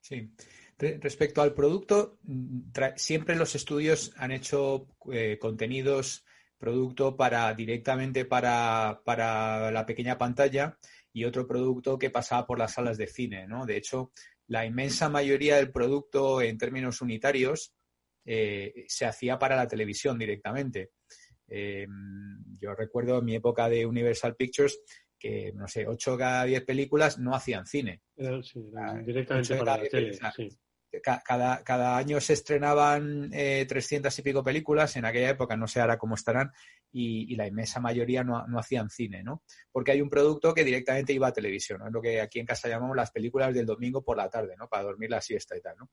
Sí. respecto al producto, mm, siempre los estudios han hecho eh, contenidos, producto para directamente para, la pequeña pantalla y otro producto que pasaba por las salas de cine, ¿no? De hecho, la inmensa mayoría del producto en términos unitarios eh, se hacía para la televisión directamente. Eh, yo recuerdo en mi época de Universal Pictures que, no sé, 8 cada 10 películas no hacían cine. directamente para la tele, Cada, cada, año se estrenaban eh, 300 y pico películas, en aquella época no sé ahora cómo estarán, y, la inmensa mayoría no, no, hacían cine, ¿no? Porque hay un producto que directamente iba a televisión, ¿no? Es lo que aquí en casa llamamos las películas del domingo por la tarde, ¿no? Para dormir la siesta y tal, ¿no?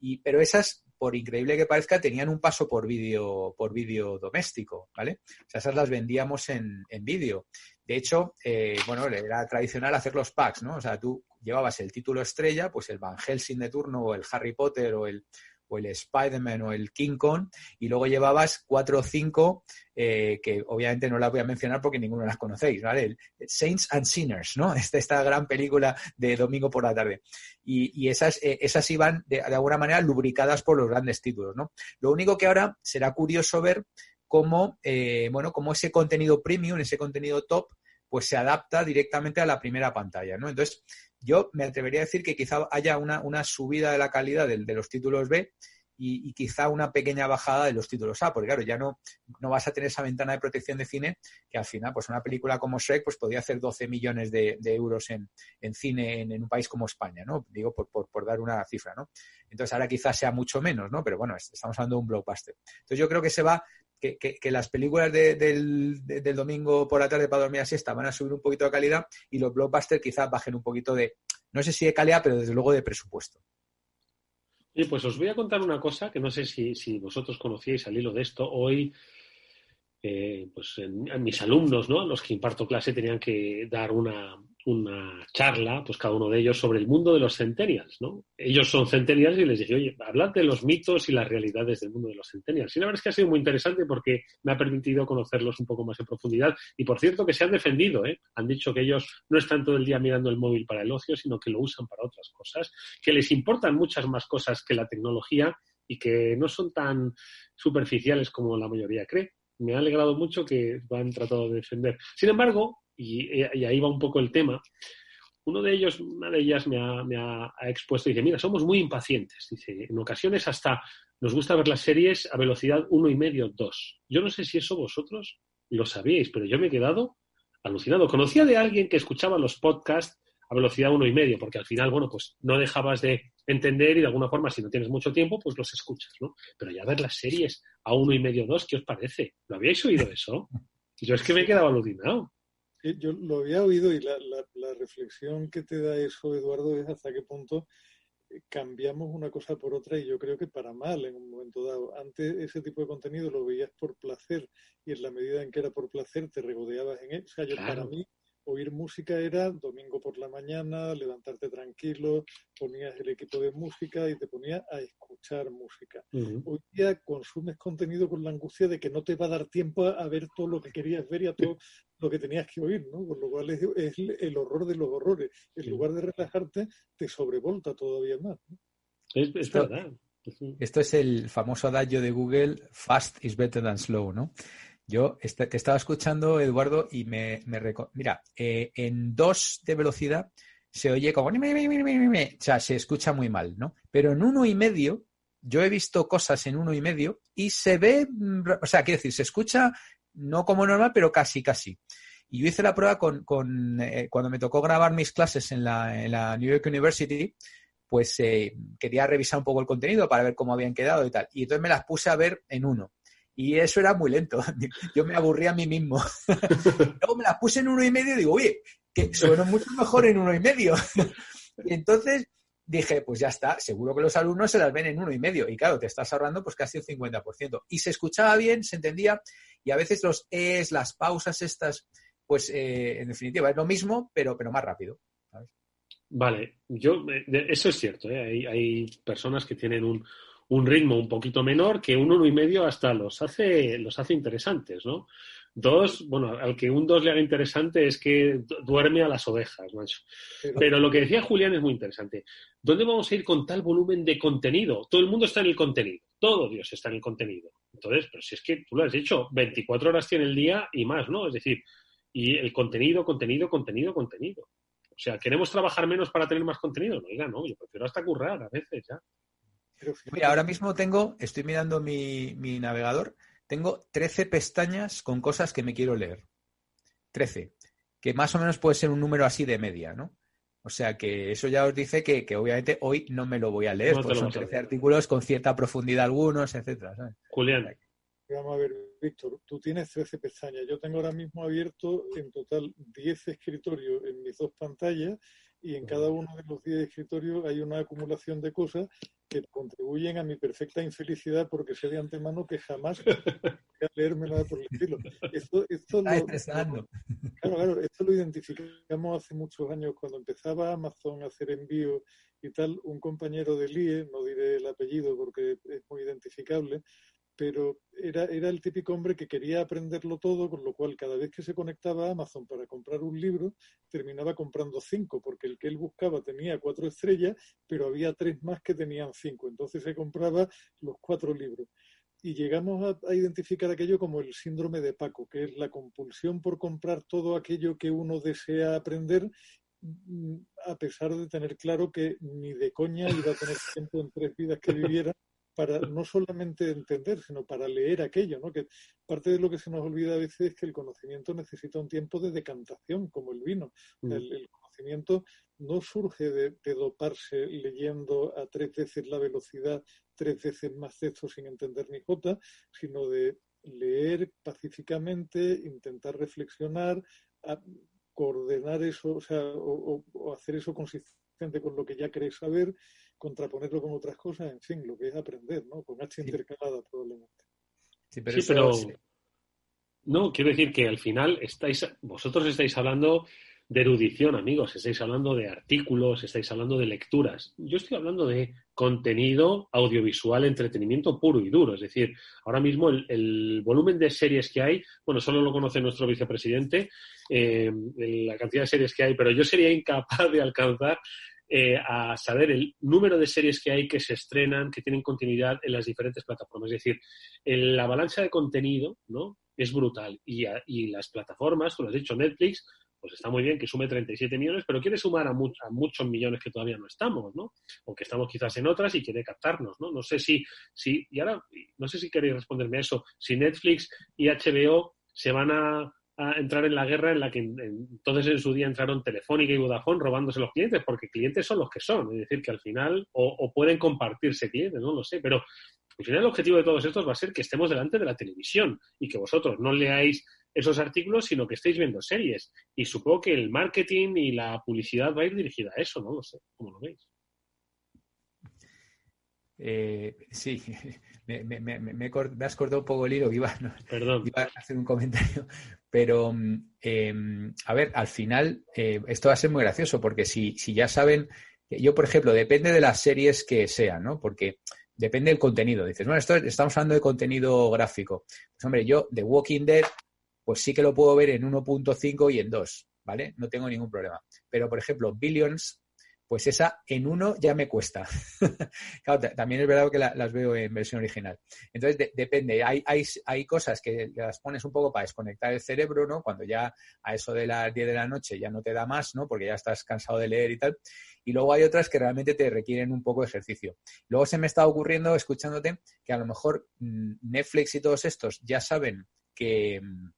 Y, pero esas, por increíble que parezca, tenían un paso por vídeo por vídeo doméstico, ¿vale? O sea, esas las vendíamos en, en vídeo. De hecho, eh, bueno, era tradicional hacer los packs, ¿no? O sea, tú llevabas el título estrella, pues el Van Helsing de turno, o el Harry Potter, o el, o el Spider-Man, o el King Kong, y luego llevabas cuatro o cinco, eh, que obviamente no las voy a mencionar porque ninguno las conocéis, ¿vale? El Saints and Sinners, ¿no? Esta, esta gran película de domingo por la tarde. Y, esas, eh, esas iban de, de alguna manera lubricadas por los grandes títulos, ¿no? Lo único que ahora será curioso ver cómo, eh, bueno, cómo ese contenido premium, ese contenido top, pues se adapta directamente a la primera pantalla, ¿no? Entonces, yo me atrevería a decir que quizá haya una, una subida de la calidad de, los títulos B y, quizá una pequeña bajada de los títulos A, porque claro, ya no, no vas a tener esa ventana de protección de cine que al final, pues una película como Shrek, pues podría hacer 12 millones de, euros en, cine en, un país como España, ¿no? Digo, por, por, por, dar una cifra, ¿no? Entonces ahora quizás sea mucho menos, ¿no? Pero bueno, estamos hablando de un blockbuster. Entonces yo creo que se va que, las películas del, domingo por la tarde para dormir a siesta van a subir un poquito de calidad y los blockbusters quizás bajen un poquito de, no sé si de calidad, pero desde luego de presupuesto. Y pues os voy a contar una cosa que no sé si, si vosotros conocíais al hilo de esto. Hoy, eh, pues en, mis alumnos, ¿no? Los que imparto clase tenían que dar una, una charla, pues cada uno de ellos, sobre el mundo de los centennials, ¿no? Ellos son centennials y les dije, oye, hablad de los mitos y las realidades del mundo de los centennials. Y la verdad es que ha sido muy interesante porque me ha permitido conocerlos un poco más en profundidad. Y por cierto, que se han defendido, ¿eh? Han dicho que ellos no están todo el día mirando el móvil para el ocio, sino que lo usan para otras cosas, que les importan muchas más cosas que la tecnología y que no son tan superficiales como la mayoría cree me ha alegrado mucho que lo han tratado de defender. Sin embargo, y, ahí va un poco el tema, uno de ellos, una de ellas me ha, expuesto y dice, mira, somos muy impacientes. Dice, en ocasiones hasta nos gusta ver las series a velocidad uno y medio, dos. Yo no sé si eso vosotros lo sabíais, pero yo me he quedado alucinado. Conocía de alguien que escuchaba los podcasts a velocidad uno y medio, porque al final, bueno, pues no dejabas de entender y de alguna forma, si no tienes mucho tiempo, pues los escuchas, ¿no? Pero ya ver las series a uno y medio, dos, ¿qué os parece? ¿Lo habíais oído eso? Yo es que me he quedado alucinado. Yo lo había oído y la, reflexión que te da eso, Eduardo, es hasta qué punto cambiamos una cosa por otra y yo creo que para mal en un momento dado. Antes ese tipo de contenido lo veías por placer y en la medida en que era por placer te regodeabas en él. O sea, yo para mí oír música era domingo por la mañana, levantarte tranquilo, ponías el equipo de música y te ponías a escuchar música. Hoy día consumes contenido con la angustia de que no te va a dar tiempo a, ver todo lo que querías ver y a todo lo que tenías que oír, ¿no? Con lo cual es, el horror de los horrores. En lugar de relajarte, te sobrevolta todavía más. Es, verdad. Esto es el famoso adagio de Google, fast is better than slow, ¿no? Yo te estaba escuchando, Eduardo, y me, me mira, eh, en dos de velocidad se oye como, o sea, se escucha muy mal, ¿no? Pero en uno y medio, yo he visto cosas en uno y medio y se ve, mm, o sea, quiero decir, se escucha no como normal, pero casi, casi. Y yo hice la prueba con, con eh, cuando me tocó grabar mis clases en la, en la New York University, pues eh, quería revisar un poco el contenido para ver cómo habían quedado y tal. Y entonces me las puse a ver en uno. Y eso era muy lento. Yo me aburría a mí mismo. Luego me las puse en uno y medio y digo, oye, que suena mucho mejor en uno y medio. Y entonces dije, pues ya está, seguro que los alumnos se las ven en uno y medio. Y claro, te estás ahorrando pues casi un 50%. Y se escuchaba bien, se entendía, y a veces los es, las pausas estas, pues eh, en definitiva es lo mismo, pero, pero más rápido. Vale, yo, eh, eso es cierto, ¿eh? hay, hay personas que tienen un, un ritmo un poquito menor que un uno y medio hasta los hace, los hace interesantes, ¿no? Dos, bueno, al que un dos le haga interesante es que duerme a las ovejas, macho. Pero lo que decía Julián es muy interesante. ¿Dónde vamos a ir con tal volumen de contenido? Todo el mundo está en el contenido. Todo Dios está en el contenido. Entonces, pero si es que tú lo has dicho, 24 horas tiene el día y más, ¿no? Es decir, y el contenido, contenido, contenido, contenido. O sea, ¿queremos trabajar menos para tener más contenido? No, oiga, no, yo prefiero hasta currar a veces ya. Mira, ahora mismo tengo, estoy mirando mi, navegador, tengo 13 pestañas con cosas que me quiero leer. 13. Que más o menos puede ser un número así de media, ¿no? O sea que eso ya os dice que, obviamente hoy no me lo voy a leer, porque son 13 artículos con cierta profundidad algunos, etcétera. Julián. Vamos a ver, Víctor, tú tienes 13 pestañas. Yo tengo ahora mismo abierto en total 10 escritorios en mis dos pantallas y en cada uno de los 10 escritorios hay una acumulación de cosas que contribuyen a mi perfecta infelicidad porque sé de antemano que jamás voy a leerme nada por el estilo. Esto, esto lo, claro, claro, esto lo identificamos hace muchos años cuando empezaba Amazon a hacer envíos y tal. Un compañero de IE, no diré el apellido porque es muy identificable, pero era, era el típico hombre que quería aprenderlo todo, con lo cual cada vez que se conectaba a Amazon para comprar un libro, terminaba comprando cinco, porque el que él buscaba tenía cuatro estrellas, pero había tres más que tenían cinco. Entonces se compraba los cuatro libros. Y llegamos a, identificar aquello como el síndrome de Paco, que es la compulsión por comprar todo aquello que uno desea aprender mm, a pesar de tener claro que ni de coña iba a tener tiempo en tres vidas que viviera para no solamente entender, sino para leer aquello, ¿no? Que parte de lo que se nos olvida a veces es que el conocimiento necesita un tiempo de decantación, como el vino. Mm. El, conocimiento no surge de, doparse leyendo a tres veces la velocidad, tres veces más texto sin entender ni jota, sino de leer pacíficamente, intentar reflexionar, coordenar eso, o sea, o, o hacer eso consistente con lo que ya queréis saber contraponerlo con otras cosas, en fin, lo que es aprender, ¿no? Con H intercalada probablemente. Sí, pero, no, quiero decir que al final estáis, vosotros estáis hablando de erudición, amigos, estáis hablando de artículos, estáis hablando de lecturas. Yo estoy hablando de contenido audiovisual, entretenimiento puro y duro. Es decir, ahora mismo el, volumen de series que hay, bueno, solo lo conoce nuestro vicepresidente, eh, la cantidad de series que hay, pero yo sería incapaz de alcanzar eh, a saber el número de series que hay que se estrenan, que tienen continuidad en las diferentes plataformas. Es decir, la avalancha de contenido ¿no? es brutal. Y, y, las plataformas, tú lo has dicho, Netflix, pues está muy bien que sume 37 millones, pero quiere sumar a, muchos millones que todavía no estamos, ¿no? O que estamos quizás en otras y quiere captarnos, ¿no? No sé si, si y ahora, no sé si queréis responderme eso, si Netflix y HBO se van a a entrar en la guerra en la que entonces en su día entraron Telefónica y Vodafone robándose los clientes, porque clientes son los que son, es decir, que al final o, pueden compartirse clientes, no lo sé, pero al final el objetivo de todos estos va a ser que estemos delante de la televisión y que vosotros no leáis esos artículos, sino que estéis viendo series. Y supongo que el marketing y la publicidad va a ir dirigida a eso, no lo sé, ¿cómo lo veis? Eh, sí, me, me, me, me, has cortado un poco el hilo, iba, Perdón. iba a hacer un comentario. Pero, eh, a ver, al final, eh, esto va a ser muy gracioso, porque si, si ya saben, yo, por ejemplo, depende de las series que sean, ¿no? Porque depende del contenido. Dices, bueno, esto estamos hablando de contenido gráfico. Pues, hombre, yo, The Walking Dead, pues sí que lo puedo ver en 1.5 y en 2, ¿vale? No tengo ningún problema. Pero, por ejemplo, Billions, pues esa en uno ya me cuesta. claro, también es verdad que las veo en versión original. Entonces, depende. Hay, hay, hay, cosas que las pones un poco para desconectar el cerebro, ¿no? Cuando ya a eso de las 10 de la noche ya no te da más, ¿no? Porque ya estás cansado de leer y tal. Y luego hay otras que realmente te requieren un poco de ejercicio. Luego se me está ocurriendo, escuchándote, que a lo mejor mm, Netflix y todos estos ya saben que mm,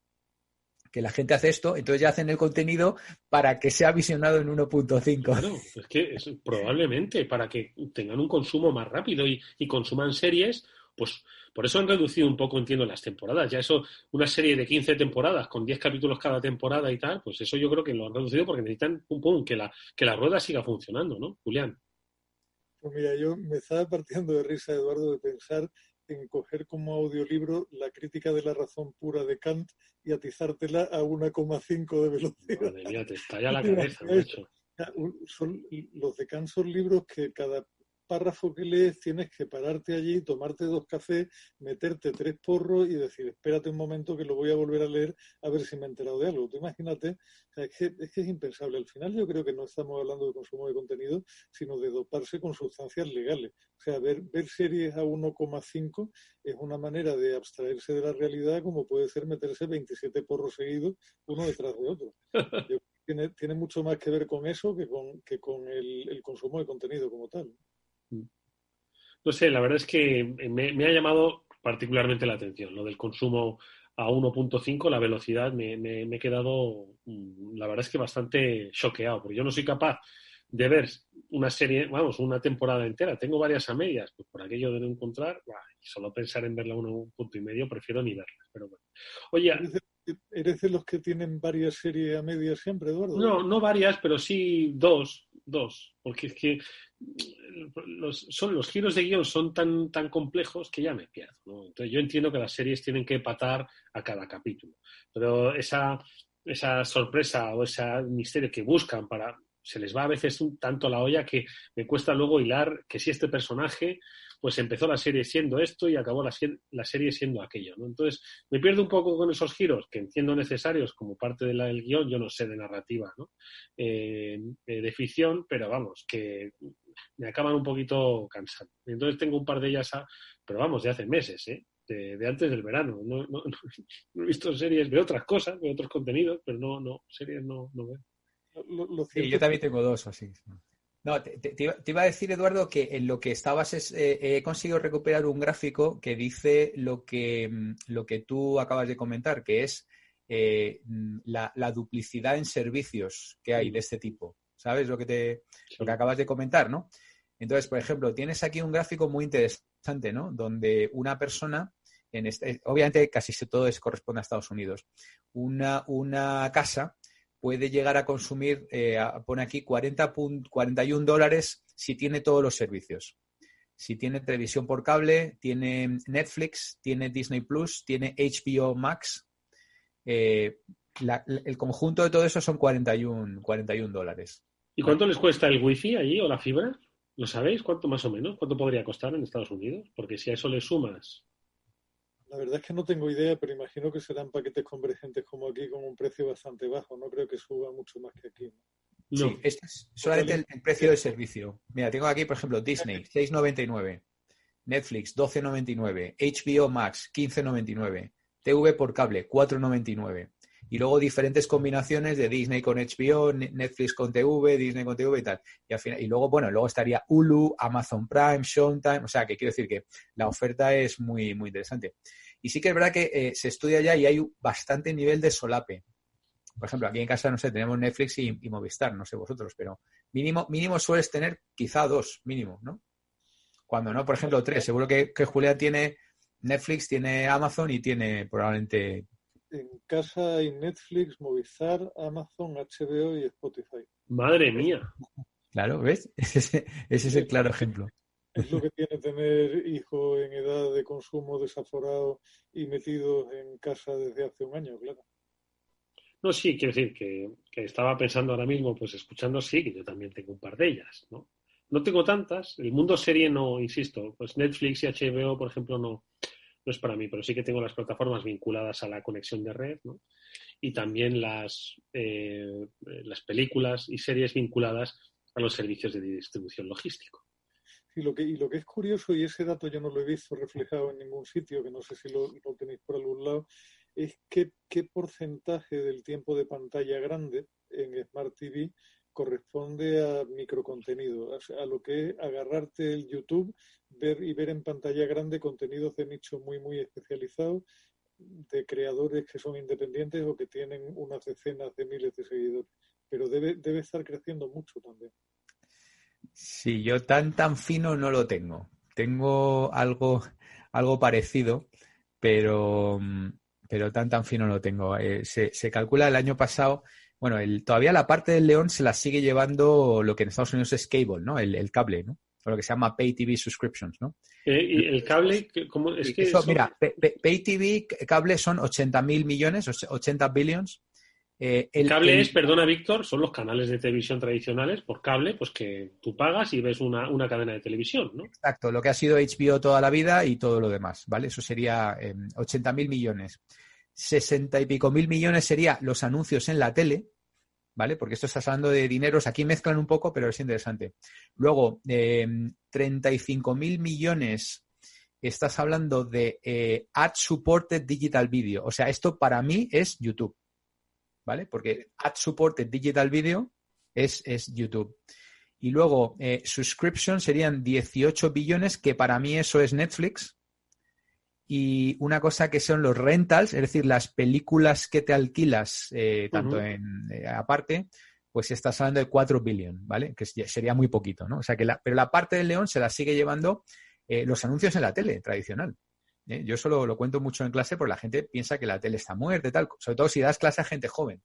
que la gente hace esto, entonces ya hacen el contenido para que sea visionado en 1.5. Claro, es que es, probablemente para que tengan un consumo más rápido y, consuman series, pues por eso han reducido un poco, entiendo, las temporadas. Ya eso, una serie de 15 temporadas con 10 capítulos cada temporada y tal, pues eso yo creo que lo han reducido porque necesitan un poco que la, que la rueda siga funcionando, ¿no, Julián? Pues mira, yo me estaba partiendo de risa, Eduardo, de pensar en coger como audiolibro la crítica de la razón pura de Kant y atizártela a 1,5 de velocidad. Madre mía, te estalla la cabeza, macho. Son, los de Kant son libros que cada párrafo que lees tienes que pararte allí, tomarte dos cafés, meterte tres porros y decir, espérate un momento que lo voy a volver a leer a ver si me he enterado de algo. Tú imagínate, es, que, es, que, es impensable. Al final yo creo que no estamos hablando de consumo de contenido, sino de doparse con sustancias legales. O sea, ver, ver series a 1,5 es una manera de abstraerse de la realidad como puede ser meterse 27 porros seguidos uno detrás de otro. tiene, tiene mucho más que ver con eso que con, que con el, el consumo de contenido como tal. No sé, la verdad es que me, ha llamado particularmente la atención lo del consumo a 1.5, la velocidad, me, he quedado, mm, la verdad es que bastante choqueado, porque yo no soy capaz de ver una serie, vamos, una temporada entera. Tengo varias a medias, pues por aquello de no encontrar, y solo pensar en verla a un punto y medio, prefiero ni verla. Pero bueno. Oye, ¿Eres de los que tienen varias series a medias siempre, Eduardo? No, no varias, pero sí dos, dos, porque es que los, son, los giros de guion son tan, tan complejos que ya me pierdo. Entonces yo entiendo que las series tienen que patar a cada capítulo, pero esa, esa sorpresa o ese misterio que buscan para... Se les va a veces un, tanto la olla que me cuesta luego hilar que si este personaje pues empezó la serie siendo esto y acabó la, serie siendo aquello, ¿no? Entonces, me pierdo un poco con esos giros que entiendo necesarios como parte del guion, yo no sé de narrativa, ¿no? Eh, de ficción, pero vamos, que me acaban un poquito cansando. Entonces tengo un par de ellas, pero vamos, de hace meses, ¿eh? De, antes del verano. No, no, he visto series, de otras cosas, de otros contenidos, pero no, no, series no, no veo. Sí, yo también tengo dos así. No, te, iba, a decir, Eduardo, que en lo que estabas es, eh, he conseguido recuperar un gráfico que dice lo que, mm, lo que tú acabas de comentar, que es eh, mm, la, duplicidad en servicios que hay de este tipo. ¿Sabes lo que, te, lo que acabas de comentar, no? Entonces, por ejemplo, tienes aquí un gráfico muy interesante, ¿no? Donde una persona, en este, obviamente casi todo es, corresponde a Estados Unidos, una, una casa puede llegar a consumir, eh, pone aquí 40 41 dólares si tiene todos los servicios. Si tiene televisión por cable, tiene Netflix, tiene Disney Plus, tiene HBO Max. Eh, el conjunto de todo eso son 41, 41 dólares. ¿Y cuánto les cuesta el wifi allí o la fibra? ¿Lo sabéis? ¿Cuánto más o menos? ¿Cuánto podría costar en Estados Unidos? Porque si a eso le sumas la verdad es que no tengo idea, pero imagino que serán paquetes convergentes como aquí con un precio bastante bajo. No creo que suba mucho más que aquí. ¿no? Sí, este es solamente el, precio del servicio. Mira, tengo aquí, por ejemplo, Disney, 6,99. Netflix, 12,99. HBO Max, 15,99. TV por cable, 4,99. Y luego diferentes combinaciones de Disney con HBO, Netflix con TV, Disney con TV y tal. Y, al final, y luego, bueno, luego estaría Hulu, Amazon Prime, Showtime. O sea, que quiero decir que la oferta es muy, muy interesante. Y sí que es verdad que eh, se estudia ya y hay bastante nivel de solape. Por ejemplo, aquí en casa, no sé, tenemos Netflix y, Movistar, no sé vosotros, pero mínimo, mínimo sueles tener quizá dos, mínimo, ¿no? Cuando no, por ejemplo, tres. Seguro que, que Julia tiene Netflix, tiene Amazon y tiene probablemente... En casa hay Netflix, Movistar, Amazon, HBO y Spotify. Madre mía. Claro, ¿ves? Ese, ese es el claro ejemplo. Es lo que tiene tener hijos en edad de consumo desaforado y metidos en casa desde hace un año, claro. No, sí, quiero decir que, estaba pensando ahora mismo, pues escuchando, sí, que yo también tengo un par de ellas, ¿no? No tengo tantas, el mundo serie no, insisto, pues Netflix y HBO, por ejemplo, no, no es para mí, pero sí que tengo las plataformas vinculadas a la conexión de red, ¿no? Y también las, eh, las películas y series vinculadas a los servicios de distribución logístico. Y lo, que, y lo que es curioso, y ese dato yo no lo he visto reflejado en ningún sitio, que no sé si lo, tenéis por algún lado, es qué, qué porcentaje del tiempo de pantalla grande en Smart TV corresponde a microcontenido, a lo que es agarrarte el YouTube ver y ver en pantalla grande contenidos de nicho muy, muy especializados de creadores que son independientes o que tienen unas decenas de miles de seguidores. Pero debe, debe estar creciendo mucho también. Sí, yo tan, tan fino no lo tengo. Tengo algo, algo parecido, pero, pero tan, tan fino no lo tengo. Eh, se, se, calcula el año pasado, bueno, el, todavía la parte del león se la sigue llevando lo que en Estados Unidos es cable, ¿no? El, el cable, ¿no? O lo que se llama Pay TV Subscriptions, ¿no? Eh, ¿Y el cable? ¿cómo es que Mira, Pay TV, cable son 80 mil millones, 80 billions. Eh, el, cable es, perdona Víctor, son los canales de televisión tradicionales por cable, pues que tú pagas y ves una, una cadena de televisión, ¿no? Exacto, lo que ha sido HBO toda la vida y todo lo demás, ¿vale? Eso sería eh, 80 mil millones. 60 y pico mil millones sería los anuncios en la tele, ¿vale? Porque esto está hablando de dineros, aquí mezclan un poco, pero es interesante. Luego, eh, 35 mil millones, estás hablando de eh, Ad Supported Digital Video. O sea, esto para mí es YouTube, ¿vale? Porque Ad Supported Digital Video es, es YouTube. Y luego, eh, subscription serían 18 billones, que para mí eso es Netflix, y una cosa que son los rentals, es decir, las películas que te alquilas, eh, tanto en eh, aparte, pues estás hablando de 4 billion, ¿vale? Que sería muy poquito, ¿no? O sea que la, pero la parte del león se la sigue llevando los anuncios en la tele tradicional. ¿Eh? Yo solo lo cuento mucho en clase porque la gente piensa que la tele está muerta y tal, sobre todo si das clase a gente joven.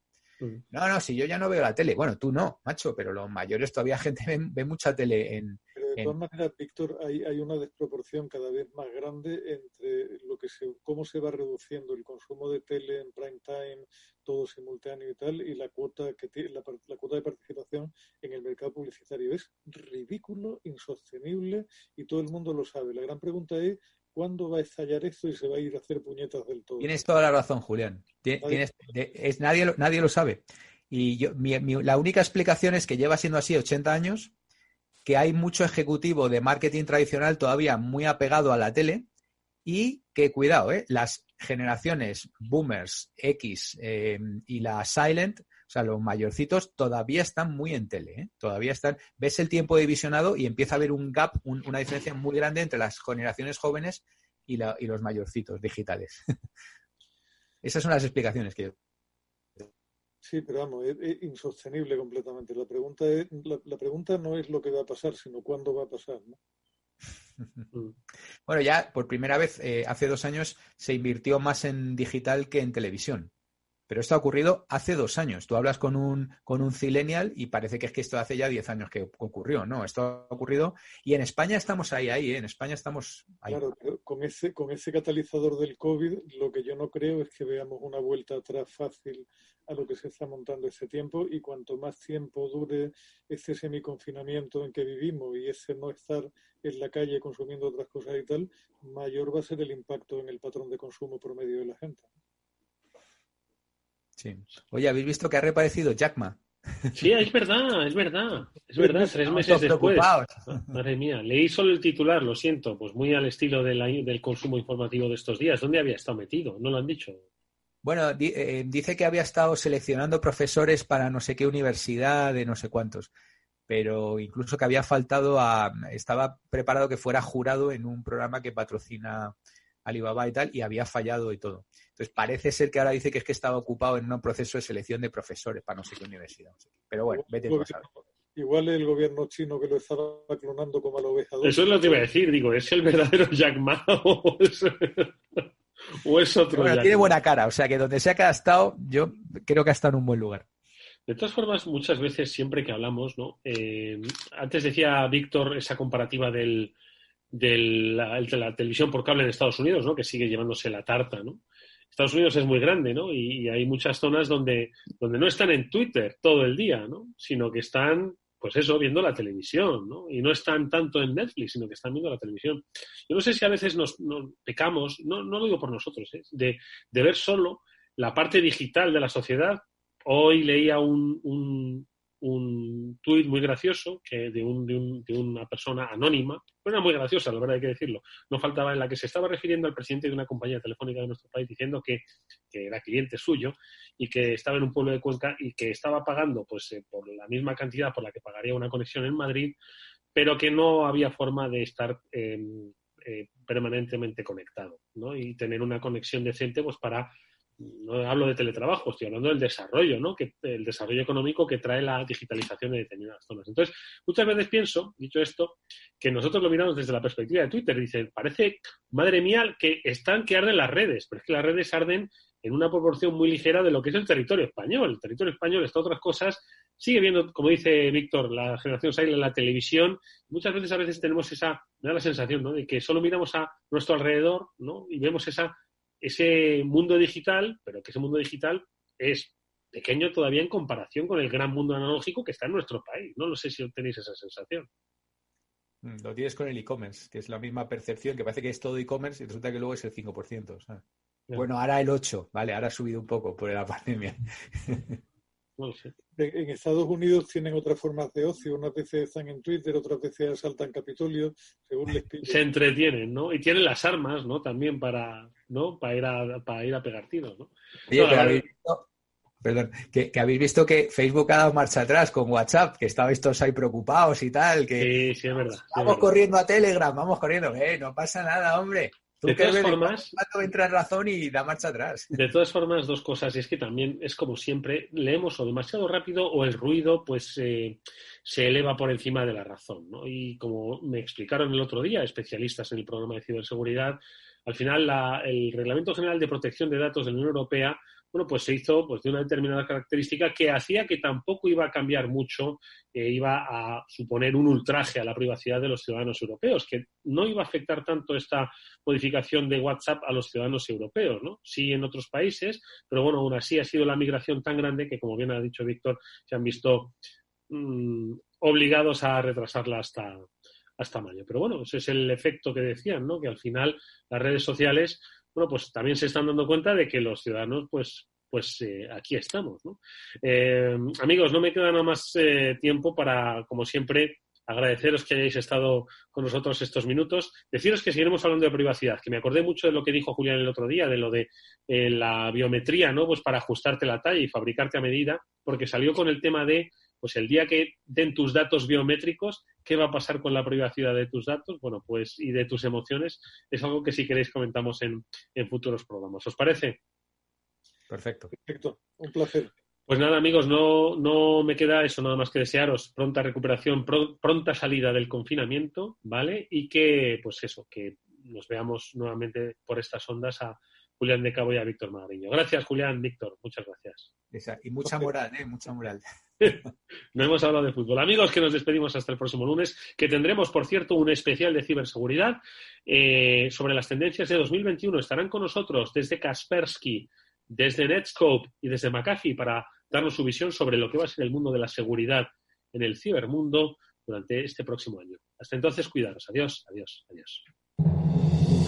No, no, si yo ya no veo la tele. Bueno, tú no, macho, pero los mayores todavía gente ve, ve mucha tele en, de todas maneras, Víctor, hay, hay, una desproporción cada vez más grande entre lo que se, cómo se va reduciendo el consumo de tele en prime time, todo simultáneo y tal, y la cuota que tiene, la, la cuota de participación en el mercado publicitario. Es ridículo, insostenible y todo el mundo lo sabe. La gran pregunta es ¿Cuándo va a estallar esto y se va a ir a hacer puñetas del todo? Tienes toda la razón, Julián. Tienes, es, nadie, nadie lo sabe. Y yo, mi, mi, la única explicación es que lleva siendo así 80 años que hay mucho ejecutivo de marketing tradicional todavía muy apegado a la tele y que, cuidado, ¿eh? las generaciones boomers, X eh, y la silent, o sea, los mayorcitos todavía están muy en tele, ¿eh? todavía están, ves el tiempo de visionado y empieza a haber un gap, un, una diferencia muy grande entre las generaciones jóvenes y, la, y los mayorcitos digitales. Esas son las explicaciones que yo Sí, pero vamos, es, es, insostenible completamente. La pregunta, es, la, la, pregunta no es lo que va a pasar, sino cuándo va a pasar. ¿no? Bueno, ya por primera vez, eh, hace dos años, se invirtió más en digital que en televisión. Pero esto ha ocurrido hace dos años. Tú hablas con un, con un Zillennial y parece que es que esto hace ya diez años que ocurrió. No, esto ha ocurrido y en España estamos ahí, ahí, ¿eh? en España estamos. Claro, con ese, con ese catalizador del COVID, lo que yo no creo es que veamos una vuelta atrás fácil a lo que se está montando ese tiempo y cuanto más tiempo dure este semiconfinamiento en que vivimos y ese no estar en la calle consumiendo otras cosas y tal, mayor va a ser el impacto en el patrón de consumo promedio de la gente. Sí. Oye, ¿habéis visto que ha reaparecido Jack Ma? Sí, es verdad, es verdad. Es verdad, tres meses después. Madre mía, leí solo el titular, lo siento, pues muy al estilo del consumo informativo de estos días. ¿Dónde había estado metido? No lo han dicho. Bueno, di, eh, dice que había estado seleccionando profesores para no sé qué universidad, de no sé cuántos, pero incluso que había faltado a. Estaba preparado que fuera jurado en un programa que patrocina Alibaba y tal, y había fallado y todo. Entonces parece ser que ahora dice que es que estaba ocupado en un proceso de selección de profesores para no sé qué universidad. Pero bueno, vete a saber. Igual el gobierno chino que lo estaba clonando como a la oveja. Eso es lo que iba a decir, digo, ¿es el verdadero Jack Ma o es, o es otro? Bueno, Jack tiene Ma? buena cara, o sea que donde sea que ha estado, yo creo que ha estado en un buen lugar. De todas formas, muchas veces, siempre que hablamos, ¿no? Eh, antes decía Víctor esa comparativa del, de la, televisión por cable en Estados Unidos, ¿no? Que sigue llevándose la tarta, ¿no? Estados Unidos es muy grande, ¿no? Y, hay muchas zonas donde, donde no están en Twitter todo el día, ¿no? Sino que están, pues eso, viendo la televisión, ¿no? Y no están tanto en Netflix, sino que están viendo la televisión. Yo no sé si a veces nos, pecamos, no, no, lo digo por nosotros, ¿eh? de, de, ver solo la parte digital de la sociedad. Hoy leía un, un tuit muy gracioso que de, un, de, una persona anónima, era muy graciosa, la verdad hay que decirlo, no faltaba en la que se estaba refiriendo al presidente de una compañía telefónica de nuestro país diciendo que, era cliente suyo y que estaba en un pueblo de Cuenca y que estaba pagando pues eh, por la misma cantidad por la que pagaría una conexión en Madrid, pero que no había forma de estar em, eh, permanentemente conectado ¿no? y tener una conexión decente pues para no hablo de teletrabajo, estoy hablando del desarrollo, ¿no? Que, el desarrollo económico que trae la digitalización de determinadas zonas. Entonces, muchas veces pienso, dicho esto, que nosotros lo miramos desde la perspectiva de Twitter. Dicen, parece, madre mía, que están que arden las redes, pero es que las redes arden en una proporción muy ligera de lo que es el territorio español. El territorio español está otras cosas, sigue viendo, como dice Víctor, la generación Sail en la televisión. Muchas veces a veces tenemos esa, me da la sensación, ¿no? De que solo miramos a nuestro alrededor, ¿no? Y vemos esa ese mundo digital, pero que ese mundo digital es pequeño todavía en comparación con el gran mundo analógico que está en nuestro país. No lo sé si tenéis esa sensación. Mm, lo tienes con el e-commerce, que es la misma percepción, que parece que es todo e-commerce y resulta que luego es el 5%. Bueno, ahora el 8%, ¿vale? Ahora ha subido un poco por la pandemia. En Estados Unidos tienen otras formas de ocio, unas veces están en Twitter, otras veces asaltan Capitolio, según les piden. Se entretienen, ¿no? Y tienen las armas, ¿no? También para, ¿no? Para ir a, para ir a pegar tiros, ¿no? habéis visto, perdón, que, habéis visto que Facebook ha dado marcha atrás con WhatsApp, que estabais todos ahí preocupados y tal, que... Sí, sí, es verdad. Vamos corriendo a Telegram, vamos corriendo, eh, no pasa nada, hombre de todas formas, entra razón y da marcha atrás. De todas formas, dos cosas, y es que también es como siempre, leemos o demasiado rápido o el ruido pues eh, se eleva por encima de la razón. ¿no? Y como me explicaron el otro día especialistas en el programa de ciberseguridad, al final el Reglamento General de Protección de Datos de la Unión Europea bueno, pues se hizo pues, de una determinada característica que hacía que tampoco iba a cambiar mucho, eh, iba a suponer un ultraje a la privacidad de los ciudadanos europeos, que no iba a afectar tanto esta modificación de WhatsApp a los ciudadanos europeos, ¿no? Sí en otros países, pero bueno, aún así ha sido la migración tan grande que, como bien ha dicho Víctor, se han visto mm, obligados a retrasarla hasta, hasta mayo. Pero bueno, ese es el efecto que decían, ¿no? Que al final las redes sociales bueno, pues también se están dando cuenta de que los ciudadanos, pues, pues eh, aquí estamos. ¿no? Eh, amigos, no me queda nada más eh, tiempo para, como siempre, agradeceros que hayáis estado con nosotros estos minutos. Deciros que seguiremos hablando de privacidad, que me acordé mucho de lo que dijo Julián el otro día, de lo de la biometría, ¿no? Pues para ajustarte la talla y fabricarte a medida, porque salió con el tema de pues el día que den tus datos biométricos, ¿qué va a pasar con la privacidad de tus datos? Bueno, pues y de tus emociones es algo que si queréis comentamos en, futuros programas. ¿Os parece? Perfecto. Perfecto. Un placer. Pues nada, amigos, no, no me queda eso nada más que desearos pronta recuperación, pronta salida del confinamiento, ¿vale? Y que, pues eso, que nos veamos nuevamente por estas ondas a Julián de Cabo y a Víctor Magariño. Gracias, Julián, Víctor, muchas gracias. Y mucha moral, ¿eh? Mucha moral. no hemos hablado de fútbol. Amigos, que nos despedimos hasta el próximo lunes, que tendremos, por cierto, un especial de ciberseguridad eh, sobre las tendencias de 2021. Estarán con nosotros desde Kaspersky, desde Netscope y desde McAfee para darnos su visión sobre lo que va a ser el mundo de la seguridad en el cibermundo durante este próximo año. Hasta entonces, cuidaros. Adiós, adiós, adiós.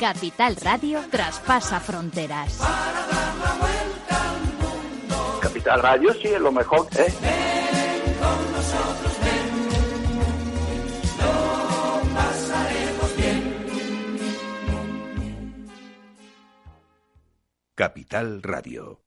Capital Radio traspasa fronteras. Para dar la vuelta al mundo. Capital Radio sí es lo mejor, ¿eh? Ven con nosotros, ven. Lo pasaremos bien. Capital Radio.